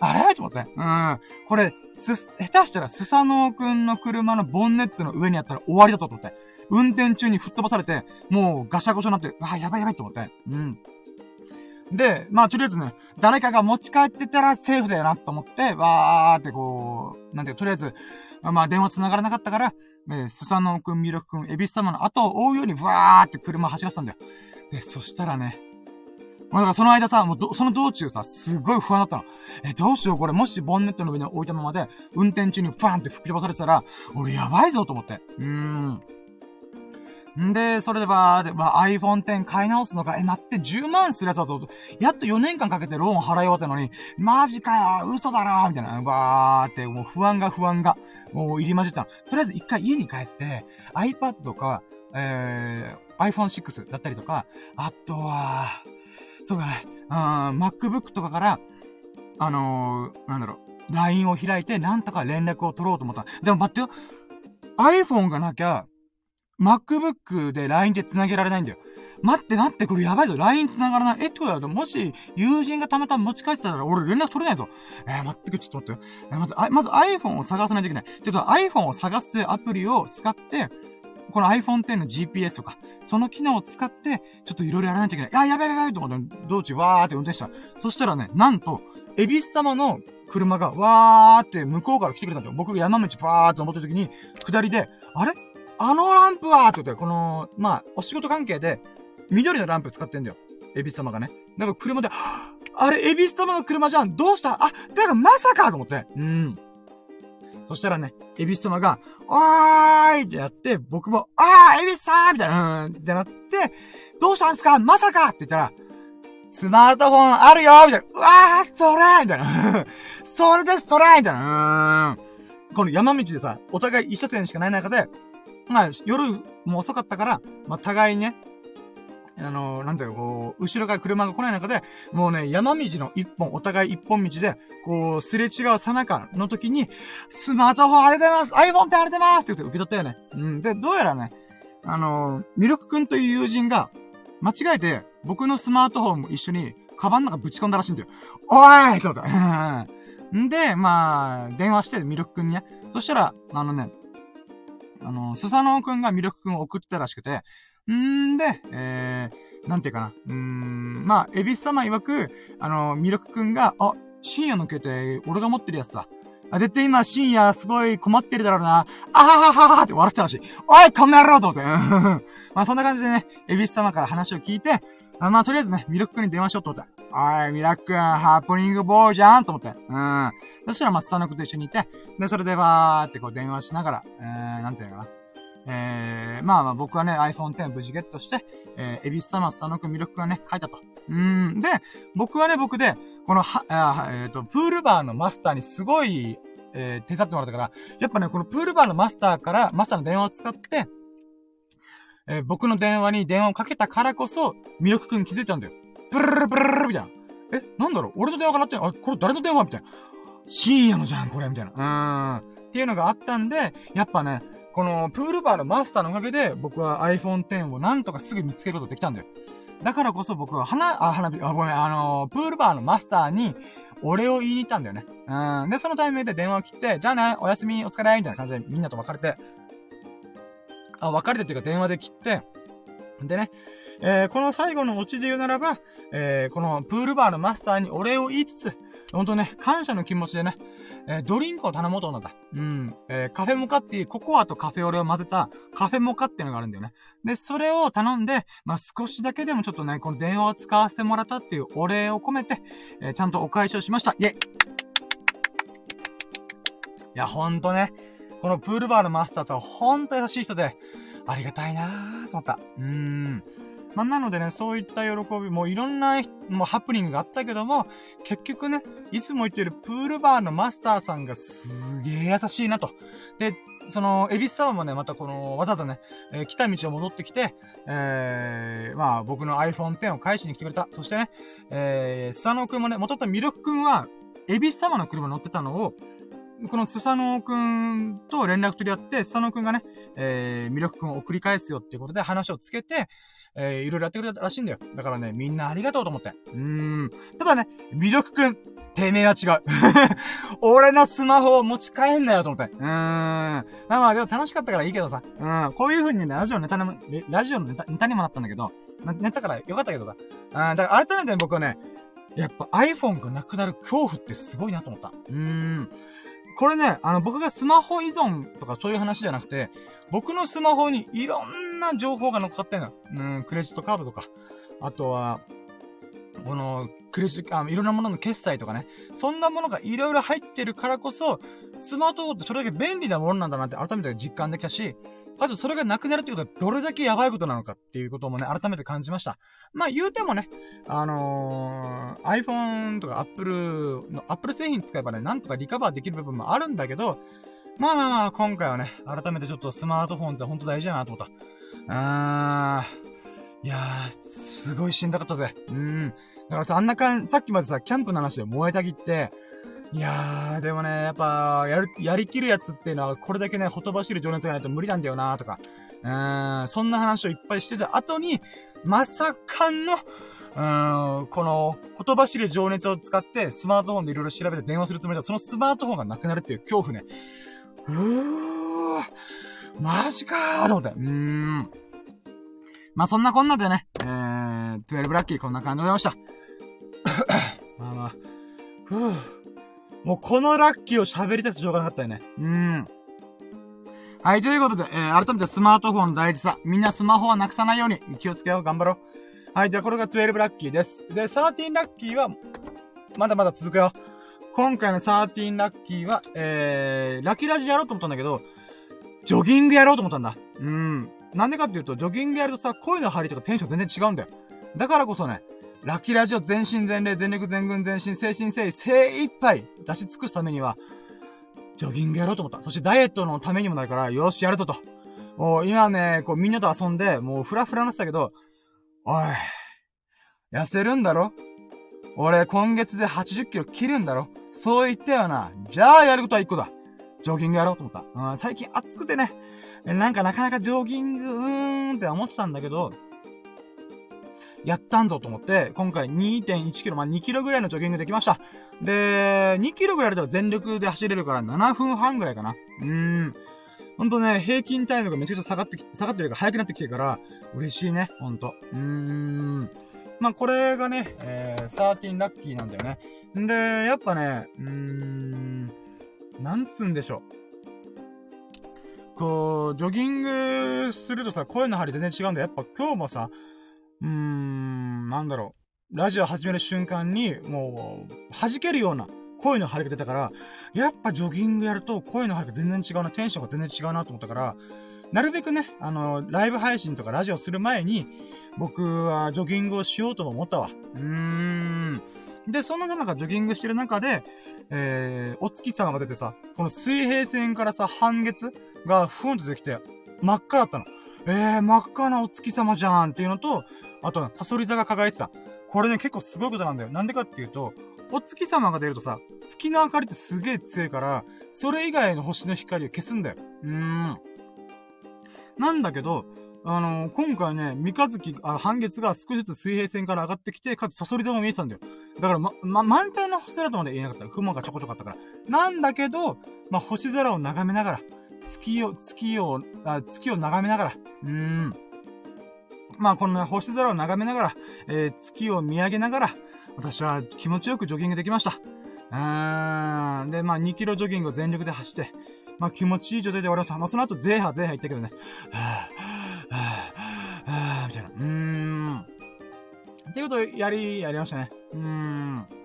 あれ？と思って。うん。これ、す、下手したらスサノオくんの車のボンネットの上にあったら終わりだと思って。運転中に吹っ飛ばされて、もうガシャゴシャになって、あ、やばいやばいと思って。うん。で、まあ、とりあえずね、誰かが持ち帰ってたらセーフだよなと思って、わーってこう、なんていうか、とりあえず、まあ、電話繋がらなかったから、えー、スサノオくん、ミルクくん、エビス様の後を追うように、わーって車走らせたんだよ。で、そしたらね、もうだからその間さ、もうど、その道中さ、すごい不安だったの。え、どうしようこれ、もしボンネットの上に置いたままで、運転中にファンって吹き飛ばされてたら、俺やばいぞと思って。うーん。んで、それでばで、まあ、iPhone X 買い直すのか、え、待って、10万するやつだぞ。やっと4年間かけてローン払い終わったのに、マジかよ、嘘だろみたいな、わーって、もう不安が不安が、もう入り混じったの。とりあえず一回家に帰って、iPad とか、えー、iPhone 6だったりとか、あとは、そうだね。うん、MacBook とかから、あのー、なんだろう、LINE を開いて、なんとか連絡を取ろうと思った。でも待ってよ。iPhone がなきゃ、MacBook で LINE で繋げられないんだよ。待って待って、これやばいぞ。LINE 繋がらない。え、ってことだ、もし、友人がたまたま持ち帰ってたら、俺連絡取れないぞ。えー、待ってく、ちょっと待って。えー、まず、まず iPhone を探さないといけない。ってことは iPhone を探すアプリを使って、この iPhone X の GPS とか、その機能を使って、ちょっといろいろやらないといけない。いや、べやべやべと思って、道中わーって運転した。そしたらね、なんと、エビス様の車がわーって向こうから来てくれたんだよ。僕が山道わーって登った時に、下りで、あれ？あのランプはって言って、この、まあ、お仕事関係で、緑のランプ使ってんだよ。エビス様がね。なんか車で、あれ、エビス様の車じゃんどうした？あ、だからまさかと思って。うん。そしたらね、エビス様が、おーいってやって、僕も、あー、エビスさんみたいな、うん、ってなって、どうしたんすか?まさかって言ったら、スマートフォンあるよみたいな。うわー、それみたいな。それです、トライみたいな。うんこの山道でさ、お互い一車線しかない中で、まあ、夜も遅かったから、まあ、互いにね、あの、なんていうか、こう、後ろから車が来ない中で、もうね、山道の一本、お互い一本道で、こう、すれ違うさなかの時に、スマートフォンありがとうございます !iPhone ってありがとうございますって言って受け取ったよね。うん。で、どうやらね、あの、ミルクくんという友人が、間違えて、僕のスマートフォンも一緒に、カバンの中ぶち込んだらしいんだよ。おいって思った。ん で、まあ、電話して、ミルクくんにね。そしたら、あのね、あの、スサノオくんがミルクくんを送ってたらしくて、んで、えー、なんていうかな。うーん、まあ、エビス様曰く、あの、ミルクくんが、あ、深夜の携帯、俺が持ってるやつだ。あ、絶対今深夜すごい困ってるだろうな。あははははって笑ってたらしい。おいこんな野郎と思って。まあそんな感じでね、エビス様から話を聞いて、あまあとりあえずね、ミルクくんに電話しようと思って。おい、ミラクん、ハプニングボーイじゃんと思って。うん。そしたらまあスタノクと一緒にいて、で、それでばーってこう電話しながら、えー、なんていうのかな。えー、まあまあ僕はね、iPhone X 無事ゲットして、えー、エビス様、スタノク、ミルクがね、書いたと。うん。で、僕はね、僕で、このは、あえっ、ー、と、プールバーのマスターにすごい、えー、手伝ってもらったから、やっぱね、このプールバーのマスターから、マスターの電話を使って、えー、僕の電話に電話をかけたからこそ、ミルクくん気づいたんだよ。ブルルルブルルみたいな。え、なんだろう俺の電話かなってあ、これ誰の電話みたいな。深夜のじゃん、これみたいな。うーん。っていうのがあったんで、やっぱね、このプールバーのマスターのおかげで、僕は iPhone X をなんとかすぐ見つけることできたんだよ。だからこそ僕は花、あ、花火、あ、ごめん、あのー、プールバーのマスターに、俺を言いに行ったんだよね。うん。で、そのタイミングで電話を切って、じゃあね、おやすみ、お疲れ、みたいな感じでみんなと別れて、あ、別れてっていうか電話で切って、でね、えー、この最後のオチで言うならば、えー、このプールバーのマスターにお礼を言いつつ、ほんとね、感謝の気持ちでね、えー、ドリンクを頼もうと思った。うん。えー、カフェモカっていう、ココアとカフェオレを混ぜたカフェモカっていうのがあるんだよね。で、それを頼んで、まあ、少しだけでもちょっとね、この電話を使わせてもらったっていうお礼を込めて、えー、ちゃんとお返しをしました。イェイいや、ほんとね、このプールバーのマスターさんはほんと優しい人で、ありがたいなーと思った。うーん。まあ、なのでね、そういった喜び、もういろんな、もうハプニングがあったけども、結局ね、いつも言ってるプールバーのマスターさんがすげえ優しいなと。で、その、エビス様もね、またこの、わざわざね、えー、来た道を戻ってきて、えー、まあ、僕の iPhone X を返しに来てくれた。そしてね、えー、スサノオくんもね、元々ミルクくんは、エビス様の車乗ってたのを、このスサノオくんと連絡取り合って、スサノオくんがね、えー、ミルクくんを送り返すよっていうことで話をつけて、えー、いろいろやってくれたらしいんだよ。だからね、みんなありがとうと思って。うーん。ただね、魅力くん、てめえは違う。俺のスマホを持ち帰んなよと思って。うーん。まあまあ、でも楽しかったからいいけどさ。うん。こういう風にね、ラジオのネタにも、ラジオのネタネタにもなったんだけど、ネタからよかったけどさ。うん。だから改めて僕はね、やっぱ iPhone がなくなる恐怖ってすごいなと思った。うーん。これね、あの、僕がスマホ依存とかそういう話じゃなくて、僕のスマホにいろんな情報が乗っかってんの。うん、クレジットカードとか、あとは、この、クレジット、あ、いろんなものの決済とかね。そんなものがいろいろ入ってるからこそ、スマートフォンってそれだけ便利なものなんだなって改めて実感できたし、あとそれがなくなるってことはどれだけやばいことなのかっていうこともね、改めて感じました。まあ言うてもね、あのー、iPhone とか Apple の、Apple 製品使えばね、なんとかリカバーできる部分もあるんだけど、まあまあまあ、今回はね、改めてちょっとスマートフォンってほんと大事だなと思った。あー、いやー、すごいしんどかったぜ。うん。だからさ、あんなかん、さっきまでさ、キャンプの話で燃えたぎって、いやー、でもね、やっぱ、やる、やりきるやつっていうのは、これだけね、ほとばしる情熱がないと無理なんだよなーとか、うーん、そんな話をいっぱいしてた後に、まさかの、うーん、この、ほとばしる情熱を使って、スマートフォンでいろいろ調べて電話するつもりだそのスマートフォンがなくなるっていう恐怖ね。うー、マジかーと思って。うーん。まあ、そんなこんなでね、えー、12ラッキーこんな感じでございました。まあまあ、ふぅ。もうこのラッキーを喋りたくてしょうがなかったよね。うん。はい、ということで、えー、改めてスマートフォン大事さ。みんなスマホはなくさないように気をつけよう。頑張ろう。はい、じゃあこれが12ラッキーです。で、13ラッキーは、まだまだ続くよ。今回の13ラッキーは、えー、ラッキーラジやろうと思ったんだけど、ジョギングやろうと思ったんだ。うん。なんでかっていうと、ジョギングやるとさ、声の張りとかテンション全然違うんだよ。だからこそね、ラッキーラジオ全身全霊、全力全軍全身、精神誠意、精一杯出し尽くすためには、ジョギングやろうと思った。そしてダイエットのためにもなるから、よし、やるぞと。もう今ね、こうみんなと遊んで、もうフラフラなってたけど、おい、痩せるんだろ？俺今月で80キロ切るんだろ？そう言ったよな。じゃあやることは一個だ。ジョギングやろうと思った。うん、最近暑くてね、なんかなかなかジョギング、うーんって思ってたんだけど、やったんぞと思って、今回2.1キロ、まあ、2キロぐらいのジョギングできました。で、2キロぐらいだったら全力で走れるから7分半ぐらいかな。うーん。ほんとね、平均タイムがめちゃくちゃ下がってき、下がってるか速くなってきてるから、嬉しいね、ほんと。うーん。まあ、これがね、えー、13ラッキーなんだよね。んで、やっぱね、うーん、なんつうんでしょう。こう、ジョギングするとさ、声の張り全然違うんだよ。やっぱ今日もさ、うーん、なんだろう。ラジオ始める瞬間に、もう、弾けるような声の張りが出たから、やっぱジョギングやると声の張りが全然違うな、テンションが全然違うなと思ったから、なるべくね、あの、ライブ配信とかラジオする前に、僕はジョギングをしようとも思ったわ。うーん。で、そんな中、ジョギングしてる中で、えー、お月様が出てさ、この水平線からさ、半月がふんと出てきて、真っ赤だったの。えー、真っ赤なお月様じゃんっていうのと、あと、サソリ座が輝いてた。これね、結構すごいことなんだよ。なんでかっていうと、お月様が出るとさ、月の明かりってすげえ強いから、それ以外の星の光を消すんだよ。うーん。なんだけど、あのー、今回ね、三日月、あ、半月が少しずつ水平線から上がってきて、かつサソリ座も見えてたんだよ。だから、ま、ま、満体の星空とまで言えなかった。雲がちょこちょこあったから。なんだけど、まあ、星空を眺めながら、月を、月を、あ月を眺めながら、うーん。まあ、この、ね、星空を眺めながら、えー、月を見上げながら、私は気持ちよくジョギングできました。うーん。で、まあ、2キロジョギングを全力で走って、まあ、気持ちいい状態で終わりました。まあ、その後、ゼーハ、ゼーハ言ったけどね。はぁ、はぁ、はぁ、みたいな。うーん。っていうことをやり、やりましたね。うーん。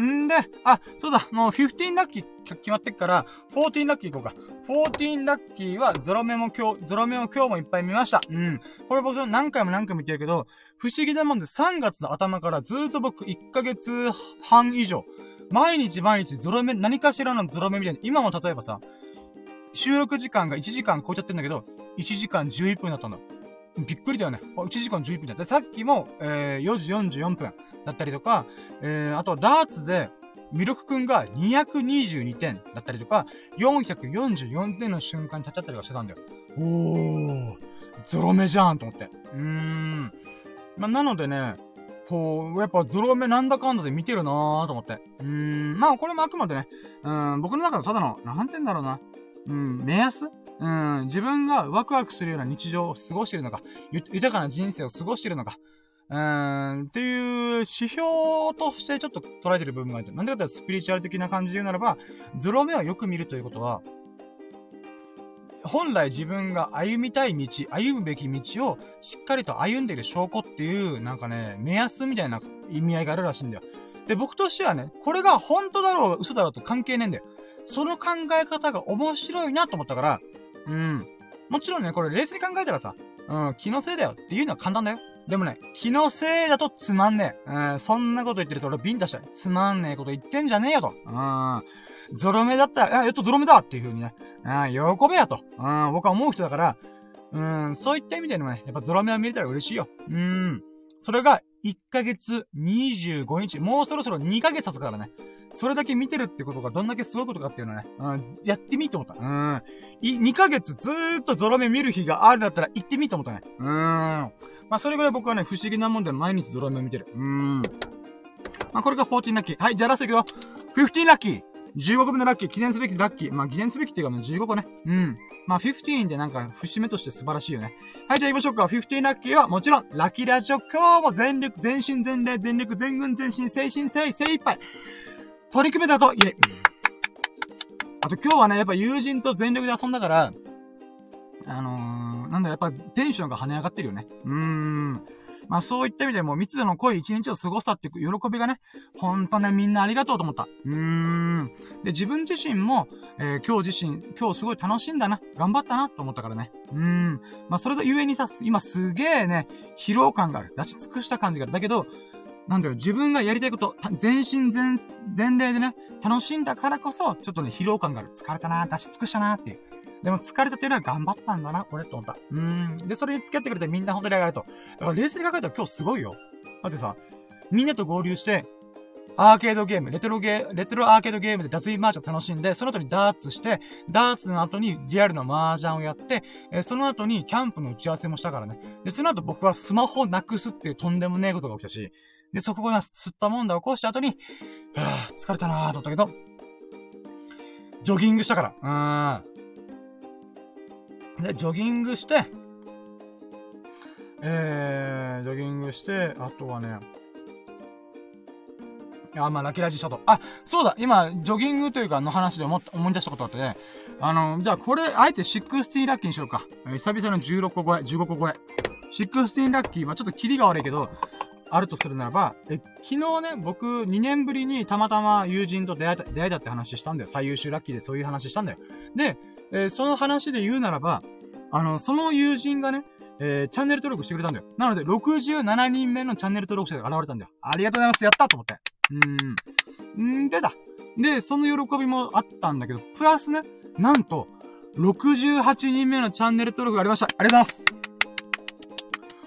んで、あ、そうだ、もう15ラッキー決まってっから、14ラッキー行こうか。14ラッキーはゾロ目も今日、ゾロ目も今日もいっぱい見ました。うん。これ僕何回も何回も言ってるけど、不思議なもんで3月の頭からずっと僕1ヶ月半以上、毎日毎日ゾロ目、何かしらのゾロ目みたいな。今も例えばさ、収録時間が1時間超えちゃってんだけど、1時間11分だったんだ。びっくりだよね。1時間11分だった。さっきも、えー、4時44分だったりとか、えー、あと、ダーツで、ミルクくんが222点だったりとか、444点の瞬間に立っちゃったりとかしてたんだよ。おー、ゾロ目じゃんと思って。うーん。まあ、なのでね、こう、やっぱゾロ目なんだかんだで見てるなーと思って。うーん、まあこれもあくまでね、うん、僕の中でただの、なんて言うんだろうな。うん、目安？うん、自分がワクワクするような日常を過ごしているのか、豊かな人生を過ごしているのか、うん、っていう指標としてちょっと捉えてる部分がある。なんでかってスピリチュアル的な感じで言うならば、ゾロ目をよく見るということは、本来自分が歩みたい道、歩むべき道をしっかりと歩んでいる証拠っていう、なんかね、目安みたいな意味合いがあるらしいんだよ。で、僕としてはね、これが本当だろう、嘘だろうと関係ねえんだよ。その考え方が面白いなと思ったから、うん。もちろんね、これ冷静に考えたらさ、うん、気のせいだよっていうのは簡単だよ。でもね、気のせいだとつまんねえ。うん、そんなこと言ってると俺ビンタしたい。つまんねえこと言ってんじゃねえよと。うん。ゾロ目だったら、あ、やっとゾロ目だっていう風にね、あ喜べやと。うん、僕は思う人だから、うん、そういった意味でもね、やっぱゾロ目を見れたら嬉しいよ。うん。それが、1ヶ月25日、もうそろそろ2ヶ月経つからね。それだけ見てるってことがどんだけすごいことかっていうのね、うん、やってみと思った。うん。い、2ヶ月ずーっとゾロ目見る日があるんだったら行ってみと思ったね。うん。まあ、それぐらい僕はね、不思議なもんで毎日ゾロ目を見てる。うん。まあ、これが14ラッキー。はい、じゃあラストいくよ。15ラッキー。15個目のラッキー、記念すべきラッキー。まあ、記念すべきっていうかもう15個ね。うん。まあ、15でなんか、節目として素晴らしいよね。はい、じゃあ行きましょうか。15ラッキーはもちろん、ラッキーラジオ今日も全力、全身全霊、全力、全軍全身、精神精、精一杯。取り組めたと、イェイ。あと今日はね、やっぱ友人と全力で遊んだから、あのー、なんだ、やっぱテンションが跳ね上がってるよね。うーん。まあそういった意味でも密度の濃い一日を過ごしたっていう喜びがね、ほんとね、みんなありがとうと思った。うーん。で、自分自身も、えー、今日自身、今日すごい楽しんだな、頑張ったなと思ったからね。うーん。まあそれとゆえにさ、今すげえね、疲労感がある。出し尽くした感じがある。だけど、なんだろう、自分がやりたいこと、全身全、全霊でね、楽しんだからこそ、ちょっとね、疲労感がある。疲れたな、出し尽くしたなっていう。でも疲れたっていうのは頑張ったんだな、俺と思った。うん。で、それに付き合ってくれてみんな本当にありがとう。だから冷静に考えたら今日すごいよ。だってさ、みんなと合流して、アーケードゲーム、レトロゲー、レトロアーケードゲームで脱衣マージャン楽しんで、その後にダーツして、ダーツの後にリアルの麻雀をやって、えー、その後にキャンプの打ち合わせもしたからね。で、その後僕はスマホをなくすっていうとんでもねえことが起きたし、で、そこが吸ったもんだ起こした後に、はぁ、疲れたなぁと思ったけど、ジョギングしたから。うーん。で、ジョギングして、えー、ジョギングして、あとはね、あ、まあ、ラキラジしたと。あ、そうだ、今、ジョギングというか、の話で思思い出したことあってね。あの、じゃあ、これ、あえて16ラッキーにしようか。久々の16個超え、15個超え。16ラッキーはちょっとキリが悪いけど、あるとするならば、え、昨日ね、僕、2年ぶりにたまたま友人と出会えた、出会えたって話したんだよ。最優秀ラッキーでそういう話したんだよ。で、えー、その話で言うならば、あの、その友人がね、えー、チャンネル登録してくれたんだよ。なので、67人目のチャンネル登録者が現れたんだよ。ありがとうございます。やったと思って。うーん。んでだ。で、その喜びもあったんだけど、プラスね、なんと、68人目のチャンネル登録がありました。ありがとうございます。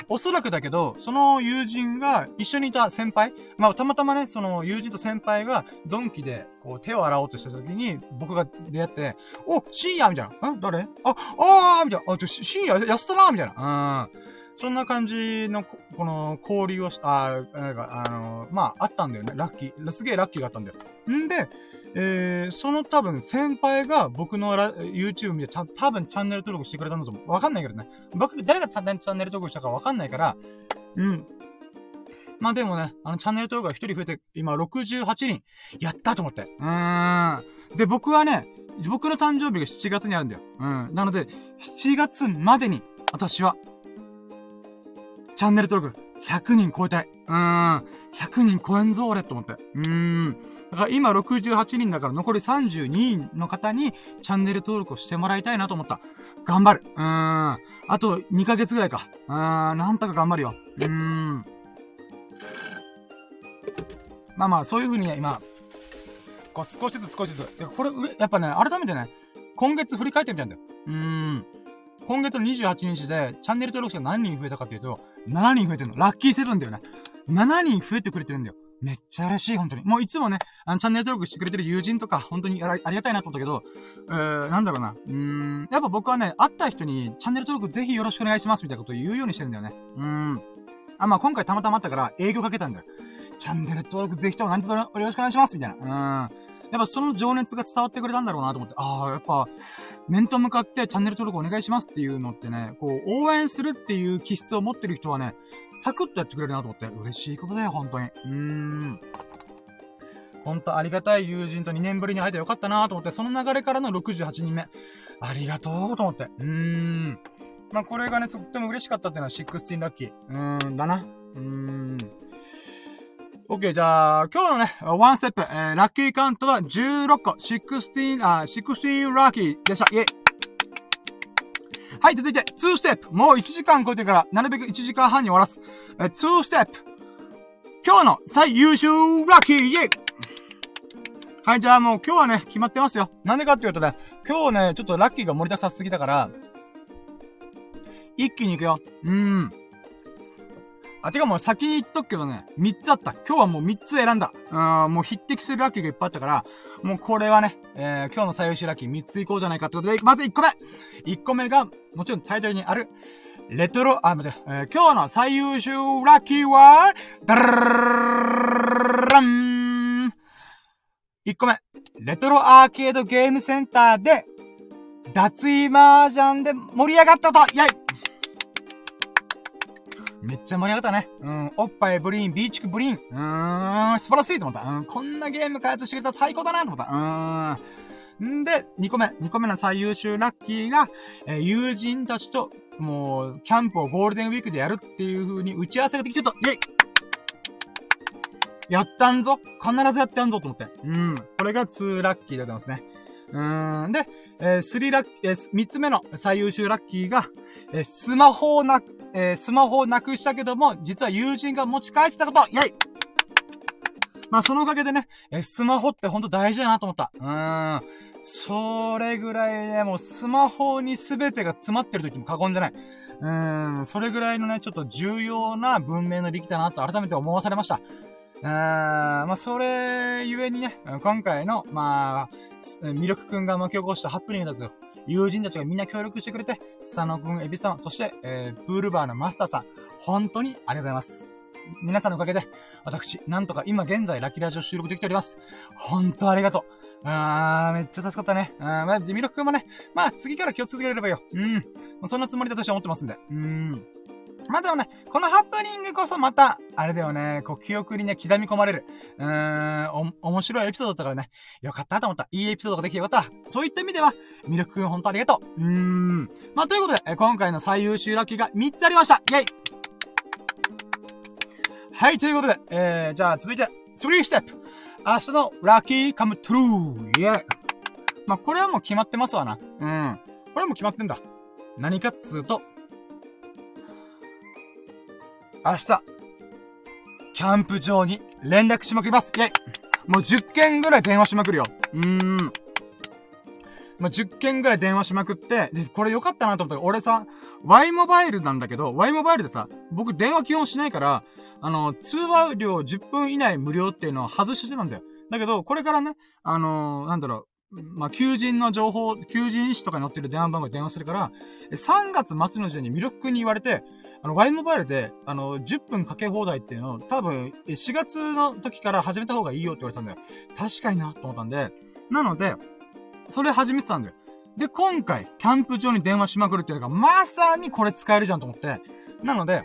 おそらくだけど、その友人が一緒にいた先輩、まあ、たまたまね、その友人と先輩がドンキで、こう、手を洗おうとした時に、僕が出会って、お、深夜？みたいな。ん？誰あ、あーみたいな。あ、ちょ、深夜？安田なみたいな。うん。そんな感じの、この、交流をし、あ、なんか、あのまあ、あったんだよね。ラッキー。すげえラッキーがあったんだよ。んで、えー、その多分先輩が僕のラ YouTube 見てちゃ多分チャンネル登録してくれたんだと思う。わかんないけどね。僕、誰がチャンネル登録したかわかんないから、うん。まあでもね、あのチャンネル登録が一人増えて、今68人、やったと思って。うーん。で、僕はね、僕の誕生日が7月にあるんだよ。うん。なので、7月までに、私は、チャンネル登録100人超えたい。うーん。100人超えんぞ、俺、と思って。うーん。だから今68人だから残り32人の方にチャンネル登録をしてもらいたいなと思った。頑張る。うーん。あと2ヶ月ぐらいか。うーん。なんとか頑張るよ。うーん。まあまあ、そういう風にね、今、こう少しずつ少しずつ。これ、やっぱね、改めてね、今月振り返ってみたんだよ。うーん。今月の28日で、チャンネル登録者何人増えたかっていうと、7人増えてるの。ラッキーセブンだよね。7人増えてくれてるんだよ。めっちゃ嬉しい、本当に。もういつもね、あの、チャンネル登録してくれてる友人とか、本当にありがたいなと思ったけど、えー、なんだろうな。うーん、やっぱ僕はね、会った人に、チャンネル登録ぜひよろしくお願いしますみたいなことを言うようにしてるんだよね。うーん。あ、まあ今回たまたまあったから、営業かけたんだよ。チャンネル登録ぜひとも何卒よろしくお願いしますみたいな。うーん。やっぱその情熱が伝わってくれたんだろうなと思って、ああ、やっぱ、面と向かってチャンネル登録お願いしますっていうのってね、こう、応援するっていう気質を持ってる人はね、サクッとやってくれるなと思って、嬉しいことだよ、本当に。うーん。ほんとありがたい友人と2年ぶりに会えてよかったなと思って、その流れからの68人目。ありがとうと思って。うーん。まあ、これがね、とっても嬉しかったっていうのは16ラッキー。うーん、だな。うーん。OK、じゃあ、今日のね、ワンステップ、えー、ラッキーカウントは16個、16、あ、16ラッキーでした。イェイ。はい、続いて、2ステップ。もう1時間超えてから、なるべく1時間半に終わらす。えー、2ステップ。今日の最優秀ラッキーイェイはい、じゃあもう今日はね、決まってますよ。なんでかっていうとね、今日ね、ちょっとラッキーが盛りだくさすぎたから、一気に行くよ。うーん。あ、てかもう先に言っとくけどね、3つあった。今日はもう3つ選んだ。うん、もう匹敵するラッキーがいっぱいあったから、もうこれはね、えー、今日の最優秀ラッキー3ついこうじゃないかってことで、まず1個目 !1 個目が、もちろんタイトルにある、レトロ、あ、待って、えー、今日の最優秀ラッキーは、ダラン !1 個目、レトロアーケードゲームセンターで、脱衣麻雀で盛り上がったとイェイめっちゃ盛り上がったね。うん、おっぱいブリーン、ビーチクブリーン。うーん、素晴らしいと思った。うん、こんなゲーム開発してくれたら最高だなと思った。うーん。んで、2個目。2個目の最優秀ラッキーが、えー、友人たちともう、キャンプをゴールデンウィークでやるっていう風に打ち合わせができてると、イェイやったんぞ必ずやってやんぞと思って。うん。これが2ラッキーでございますね。うーん。で、えー、3ラッキー、えー、3つ目の最優秀ラッキーが、えー、スマホをなく、えー、スマホをなくしたけども、実は友人が持ち帰ってたことイェイまあ、そのおかげでね、えー、スマホってほんと大事だなと思った。うーん。それぐらいね、もうスマホに全てが詰まってる時も過言じゃない。うーん、それぐらいのね、ちょっと重要な文明の力だなと改めて思わされました。うーん、まあ、それゆえにね、今回の、まあ、魅力くんが巻き起こしたハプニングだけど、友人たちがみんな協力してくれて、佐野くん、エビさん、そして、えー、プールバーのマスターさん、本当にありがとうございます。皆さんのおかげで、私、なんとか今現在ラキラジオ収録できております。本当ありがとう。あー、めっちゃ助かったね。あー、まあ、ミロくんもね、まあ、次から気をつけれればよ。うん。そんなつもりだとして思ってますんで。うん。まあでもね、このハプニングこそまた、あれだよね、こう、記憶にね、刻み込まれる。うーん、お、面白いエピソードだったからね、よかったと思った。いいエピソードができてよかった。そういった意味では、ミルクくん本当ありがとう。うーん。まあということで、え今回の最優秀ラッキーが3つありました。イェイはい、ということで、えー、じゃあ続いて、3ステップ。明日のラッキーカムトゥルーイェイまあこれはもう決まってますわな。うん。これはもう決まってんだ。何かっつうと、明日、キャンプ場に連絡しまくります。イェイもう10件ぐらい電話しまくるよ。うーん。まあ、10件ぐらい電話しまくって、で、これ良かったなと思ったら、俺さ、Y モバイルなんだけど、Y モバイルでさ、僕電話基本しないから、あの、通話料10分以内無料っていうのを外してたんだよ。だけど、これからね、あのー、なんだろう、まあ、求人の情報、求人誌とかに載ってる電話番号で電話するから、3月末の時点に魅力に言われて、あの、Y モバイルで、あの、10分かけ放題っていうのを、多分、4月の時から始めた方がいいよって言われたんだよ。確かにな、と思ったんで、なので、それ始めてたんだよ。で、今回、キャンプ場に電話しまくるっていうのが、まさにこれ使えるじゃんと思って、なので、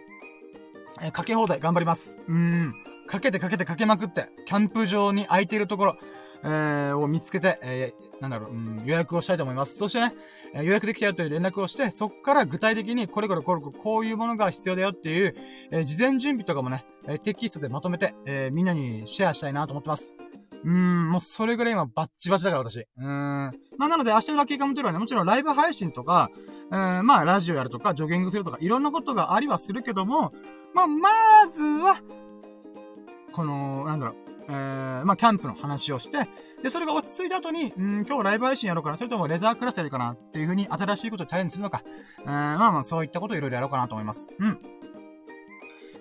えー、かけ放題頑張ります。うーん。かけてかけてかけまくって、キャンプ場に空いているところ、えー、を見つけて、えー、なんだろう、うん、予約をしたいと思います。そしてね、え予約できたよという連絡をして、そこから具体的にこれこれこれこういうものが必要だよっていう、え、事前準備とかもね、えテキストでまとめて、えみんなにシェアしたいなと思ってます。うーん、もうそれぐらい今バッチバチだから私。うーん。まあなので明日のラッキーカムトゥルはね、もちろんライブ配信とか、えー、まあラジオやるとか、ジョギングするとか、いろんなことがありはするけども、まあまずは、この、なんだろう、えー、まあキャンプの話をして、で、それが落ち着いた後に、うん、今日ライブ配信やろうかな、それともレザークラスやるかな、っていう風に新しいことをチャレンジするのか、うん、まあまあそういったことをいろいろやろうかなと思います。うん。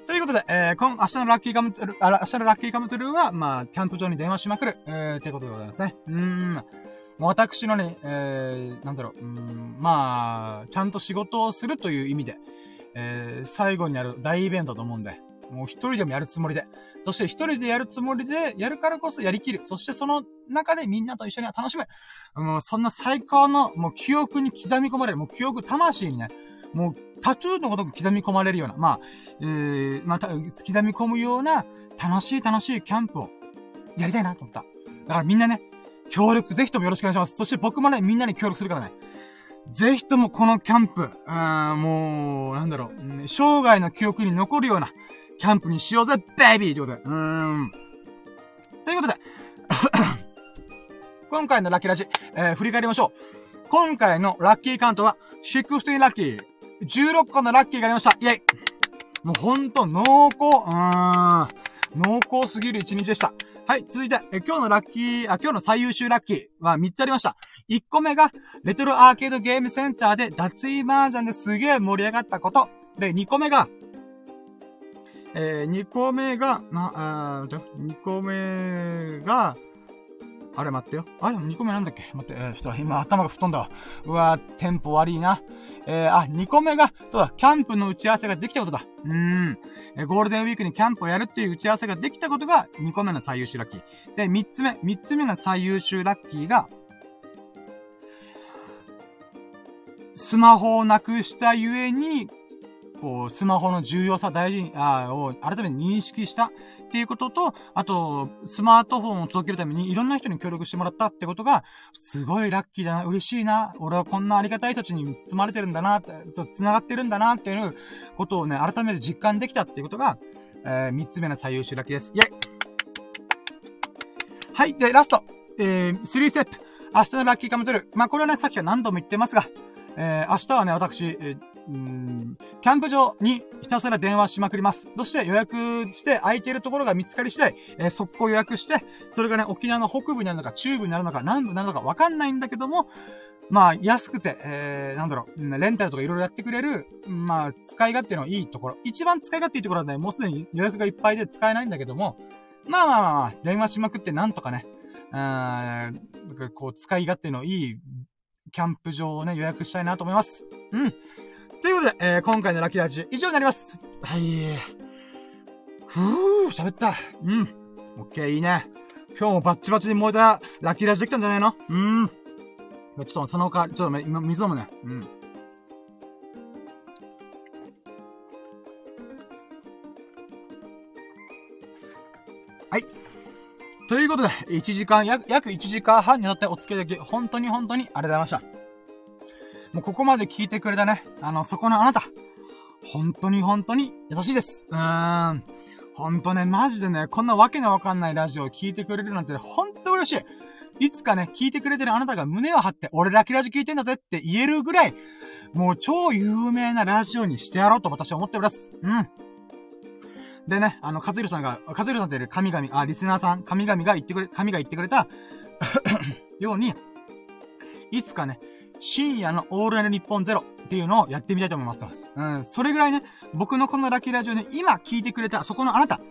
ということで、えー、今、明日のラッキーカムトゥル、あ、明日のラッキーカムトゥルーは、まあ、キャンプ場に電話しまくる、えー、ということでございますね。うーん。私のね、えー、なんだろう、うん、まあ、ちゃんと仕事をするという意味で、えー、最後にやる大イベントと思うんで、もう一人でもやるつもりで、そして一人でやるつもりで、やるからこそやりきる。そしてその中でみんなと一緒に楽しむ。もうそんな最高の、もう記憶に刻み込まれる。もう記憶、魂にね、もうタトゥーのごとく刻み込まれるような、まあ、えー、また、刻み込むような楽しい楽しいキャンプをやりたいなと思った。だからみんなね、協力、ぜひともよろしくお願いします。そして僕もね、みんなに協力するからね。ぜひともこのキャンプ、あもう、なんだろう、生涯の記憶に残るような、キャンプにしようぜ、ベイビーということで。うーん。ということで、今回のラッキーラジ、えー、振り返りましょう。今回のラッキーカウントは、16ラッキー。16個のラッキーがありました。イェイもうほんと濃厚、うーん。濃厚すぎる一日でした。はい、続いて、え今日のラッキー、あ、今日の最優秀ラッキーは3つありました。1個目が、レトロアーケードゲームセンターで脱衣麻雀ですげえ盛り上がったこと。で、2個目が、えー、2個目が、な、あー、2個目が、あれ待ってよ。あれ ?2 個目なんだっけ？待って、えー、ちょっと今頭が吹っ飛んだわ。うわー、テンポ悪いな。えー、あ、2個目が、そうだ、キャンプの打ち合わせができたことだ。うーん。えー、ゴールデンウィークにキャンプをやるっていう打ち合わせができたことが2個目の最優秀ラッキー。で、3つ目、3つ目の最優秀ラッキーが、スマホをなくしたゆえに、こう、スマホの重要さ大事に、あを改めて認識したっていうことと、あと、スマートフォンを届けるためにいろんな人に協力してもらったってことが、すごいラッキーだな、嬉しいな、俺はこんなありがたい人たちに包まれてるんだな、と、繋がってるんだな、っていうことをね、改めて実感できたっていうことが、えー、三つ目の最優秀ラッキーです。イェイはい、で、ラスト。えー、3ステップ。明日のラッキーカムトゥル。まあ、これはね、さっきは何度も言ってますが、えー、明日はね、私、えーうん、キャンプ場にひたすら電話しまくります。そして予約して空いてるところが見つかり次第、えー、速攻予約して、それがね、沖縄の北部になるのか、中部になるのか、南部になるのかわかんないんだけども、まあ、安くて、えー、なんだろう、レンタルとかいろいろやってくれる、まあ、使い勝手のいいところ。一番使い勝手いいところはね、もうすでに予約がいっぱいで使えないんだけども、まあまあまあ、電話しまくってなんとかね、うん、なんかこう、使い勝手のいいキャンプ場をね、予約したいなと思います。うん。ということで、えー、今回のラッキーラジ以上になります。はい。ふぅ、喋った。うん。オッケー、いいね。今日もバッチバチに燃えたラッキーラジできたんじゃないの？うん。ちょっとその代わり、ちょっと今、水飲むね。うん。はい。ということで、1時間、約、約1時間半にわってお付き合いでき、本当に本当にありがとうございました。もうここまで聞いてくれたね、あの、そこのあなた。本当に本当に優しいです。うーん。ほんとね、マジでね、こんなわけのわかんないラジオを聞いてくれるなんて、ほんと嬉しい。いつかね、聞いてくれてるあなたが胸を張って、俺ラキラジ聞いてんだぜって言えるぐらい、もう超有名なラジオにしてやろうと私は思っております。うん。でね、あの、かずるさんが、かずるさんという神々、あ、リスナーさん、神々が言ってくれ、神が言ってくれたように、いつかね、深夜のオールナイトニッポンゼロっていうのをやってみたいと思います。うん。それぐらいね、僕のこのラッキーラジオね、今聞いてくれた、そこのあなた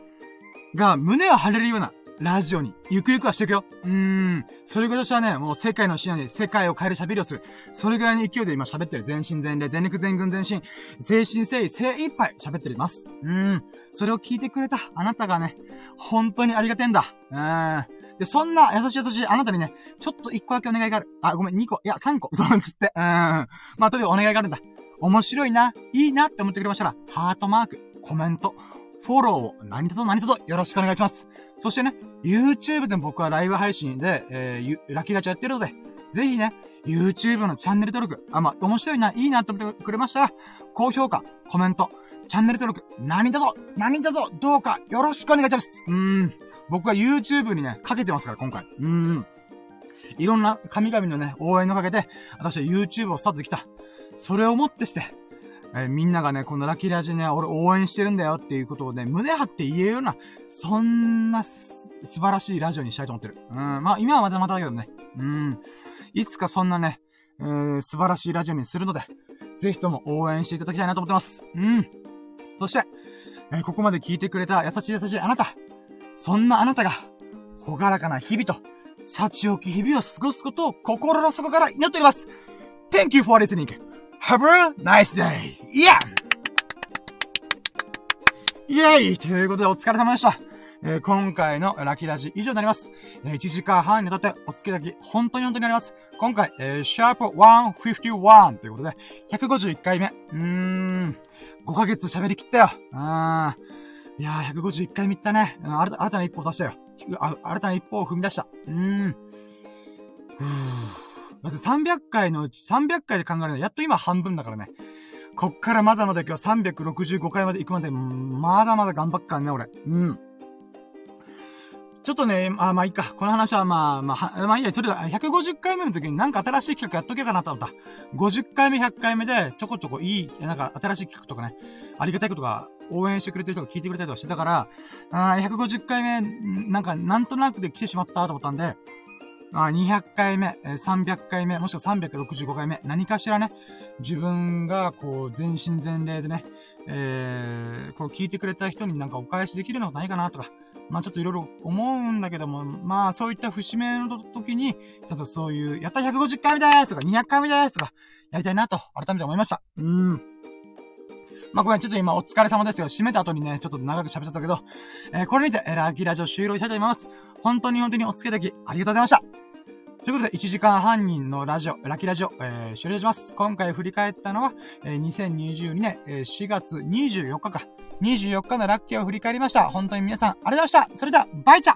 が胸を張れるようなラジオに、ゆくゆくはしていくよ。うーん。それぐらい私はね、もう世界の深夜で世界を変える喋りをする。それぐらいの勢いで今喋ってる。全身全霊、全力全軍全身、精神誠意、精一杯喋っております。うん。それを聞いてくれたあなたがね、本当にありがてんだ。うーん。で、そんな優しい優しいあなたにね、ちょっと一個だけお願いがある。あ、ごめん、二個。いや、三個。そうつって。うん。まあ、とにかくお願いがあるんだ。面白いな、いいなって思ってくれましたら、ハートマーク、コメント、フォローを何卒何卒よろしくお願いします。そしてね、YouTube で僕はライブ配信で、えー、ラッキーラチやってるので、ぜひね、YouTube のチャンネル登録、あ、まあ、面白いな、いいなって思ってくれましたら、高評価、コメント、チャンネル登録、何卒、何卒、どうかよろしくお願いします。うーん。僕は YouTube にね、かけてますから、今回。うーん。いろんな神々のね、応援のかげで、私は YouTube をスタートできた。それをもってして、えー、みんながね、このラッキーラジね、俺応援してるんだよっていうことをね、胸張って言えるような、そんな素晴らしいラジオにしたいと思ってる。うん、まあ今はまだまだだけどね。うん。いつかそんなね、えー、素晴らしいラジオにするので、ぜひとも応援していただきたいなと思ってます。うん。そして、えー、ここまで聞いてくれた優しい優しいあなた。そんなあなたが、ほがらかな日々と、幸置き日々を過ごすことを心の底から祈っております。Thank you for listening. Have a nice day. Yeah! イェイということでお疲れ様でした。えー、今回のラッキーラジ以上になります。えー、1時間半にわたってお付き合いいただき、本当に本当になります。今回、えー、シャープ151ということで、151回目。うーん、5ヶ月喋りきったよ。あー。いやー、151回見たね。新たな一歩を出したよ。新たな一歩を踏み出した。うーん。ふぅ。だって300回の、300回で考えるのやっと今半分だからね。こっからまだまだ今日365回まで行くまで、まだまだ頑張っからね、俺。うん。ちょっとね、あ、まあいいか。この話はまあ、まあ、まあいいや、それで150回目の時になんか新しい企画やっとけかなと思った。50回目、100回目で、ちょこちょこいい、なんか新しい企画とかね、ありがたいことが応援してくれてる人が聞いてくれたりとかしてたから、あ150回目、なんか、なんとなくで来てしまったと思ったんで、あ200回目、300回目、もしくは365回目、何かしらね、自分が、こう、全身全霊でね、えー、こう聞いてくれた人になんかお返しできるのないかなとか、まあちょっといろいろ思うんだけども、まあそういった節目の時に、ちょっとそういう、やった150回目ですとか、200回目ですとか、やりたいなと、改めて思いました。うん。まあ、ごめん、ちょっと今お疲れ様ですよ。閉めた後にね、ちょっと長く喋っちゃったけど、えー、これにて、ラッキーラジオ終了したいと思います。本当に本当にお付き合いいただき、ありがとうございました。ということで、1時間半人のラジオ、ラッキーラジオ、えー、終了します。今回振り返ったのは、えー、2022年、えー、4月24日か。24日のラッキーを振り返りました。本当に皆さん、ありがとうございました。それでは、バイチャ